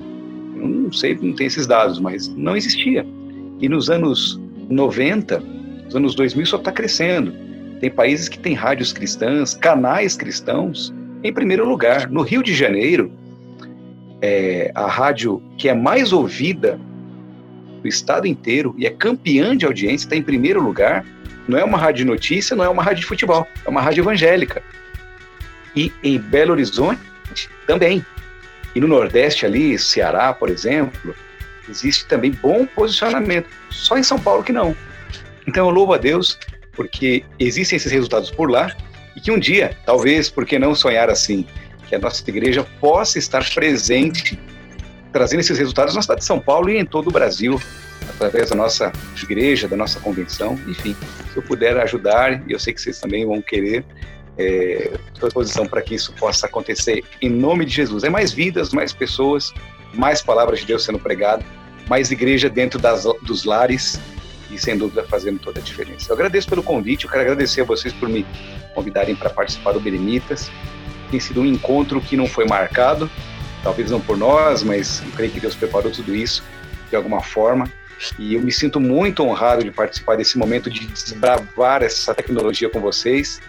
Eu não sei, não tem esses dados, mas não existia. E nos anos 90, nos anos 2000 só está crescendo. Tem países que têm rádios cristãs, canais cristãos, em primeiro lugar. No Rio de Janeiro, é, a rádio que é mais ouvida do estado inteiro e é campeã de audiência, está em primeiro lugar. Não é uma rádio de notícia, não é uma rádio de futebol, é uma rádio evangélica. E em Belo Horizonte também. E no Nordeste ali, Ceará, por exemplo, existe também bom posicionamento. Só em São Paulo que não. Então eu louvo a Deus porque existem esses resultados por lá e que um dia, talvez, por que não sonhar assim, que a nossa igreja possa estar presente trazendo esses resultados na cidade de São Paulo e em todo o Brasil, através da nossa igreja, da nossa convenção, enfim, se eu puder ajudar, e eu sei que vocês também vão querer, é, estou à disposição para que isso possa acontecer em nome de Jesus. É mais vidas, mais pessoas, mais palavras de Deus sendo pregado, mais igreja dentro das, dos lares e sem dúvida fazendo toda a diferença. Eu agradeço pelo convite, eu quero agradecer a vocês por me convidarem para participar do Beremitas. Tem sido um encontro que não foi marcado, talvez não por nós, mas eu creio que Deus preparou tudo isso de alguma forma. E eu me sinto muito honrado de participar desse momento de desbravar essa tecnologia com vocês.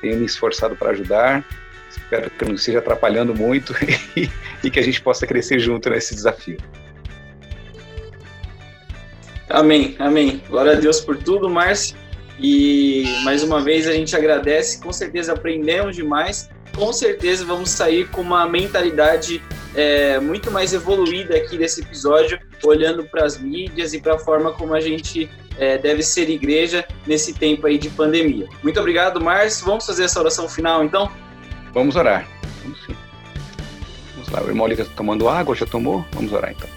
Tenho me esforçado para ajudar. Espero que não esteja atrapalhando muito e, [laughs] e que a gente possa crescer junto nesse desafio. Amém, amém. Glória a Deus por tudo, Márcio. E mais uma vez a gente agradece, com certeza aprendemos demais, com certeza vamos sair com uma mentalidade é, muito mais evoluída aqui desse episódio, olhando para as mídias e para a forma como a gente é, deve ser igreja nesse tempo aí de pandemia. Muito obrigado, Márcio. Vamos fazer essa oração final então? Vamos orar. Vamos sim. Vamos lá, o irmão ali está tomando água, já tomou? Vamos orar então.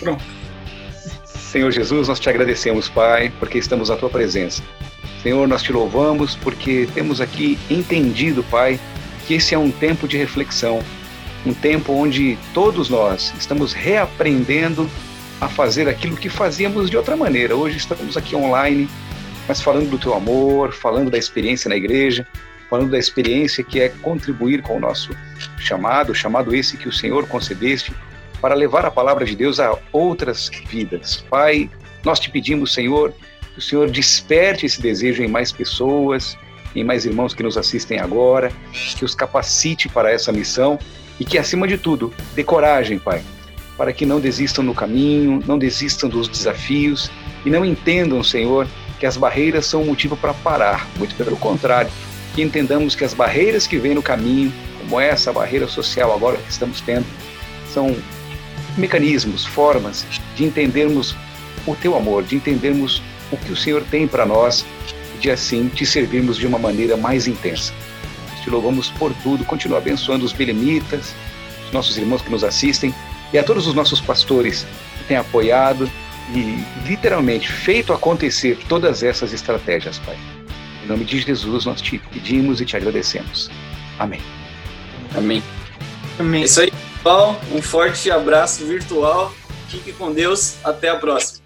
Pronto. Senhor Jesus, nós te agradecemos, Pai, porque estamos na tua presença. Senhor, nós te louvamos porque temos aqui entendido, Pai, que esse é um tempo de reflexão, um tempo onde todos nós estamos reaprendendo a fazer aquilo que fazíamos de outra maneira. Hoje estamos aqui online, mas falando do teu amor, falando da experiência na igreja, falando da experiência que é contribuir com o nosso chamado, chamado esse que o Senhor concedeste para levar a palavra de Deus a outras vidas. Pai, nós te pedimos, Senhor, que o Senhor desperte esse desejo em mais pessoas, em mais irmãos que nos assistem agora, que os capacite para essa missão e que, acima de tudo, dê coragem, Pai, para que não desistam no caminho, não desistam dos desafios e não entendam, Senhor, que as barreiras são um motivo para parar. Muito pelo contrário, que entendamos que as barreiras que vêm no caminho, como essa barreira social agora que estamos tendo, são mecanismos, formas de entendermos o teu amor, de entendermos o que o Senhor tem para nós e de assim te servirmos de uma maneira mais intensa. Te louvamos por tudo, continua abençoando os belemitas, os nossos irmãos que nos assistem e a todos os nossos pastores que têm apoiado e literalmente feito acontecer todas essas estratégias, Pai. Em nome de Jesus nós te pedimos e te agradecemos. Amém. Amém. Amém. É isso aí, pessoal. Um forte abraço virtual. Fique com Deus. Até a próxima.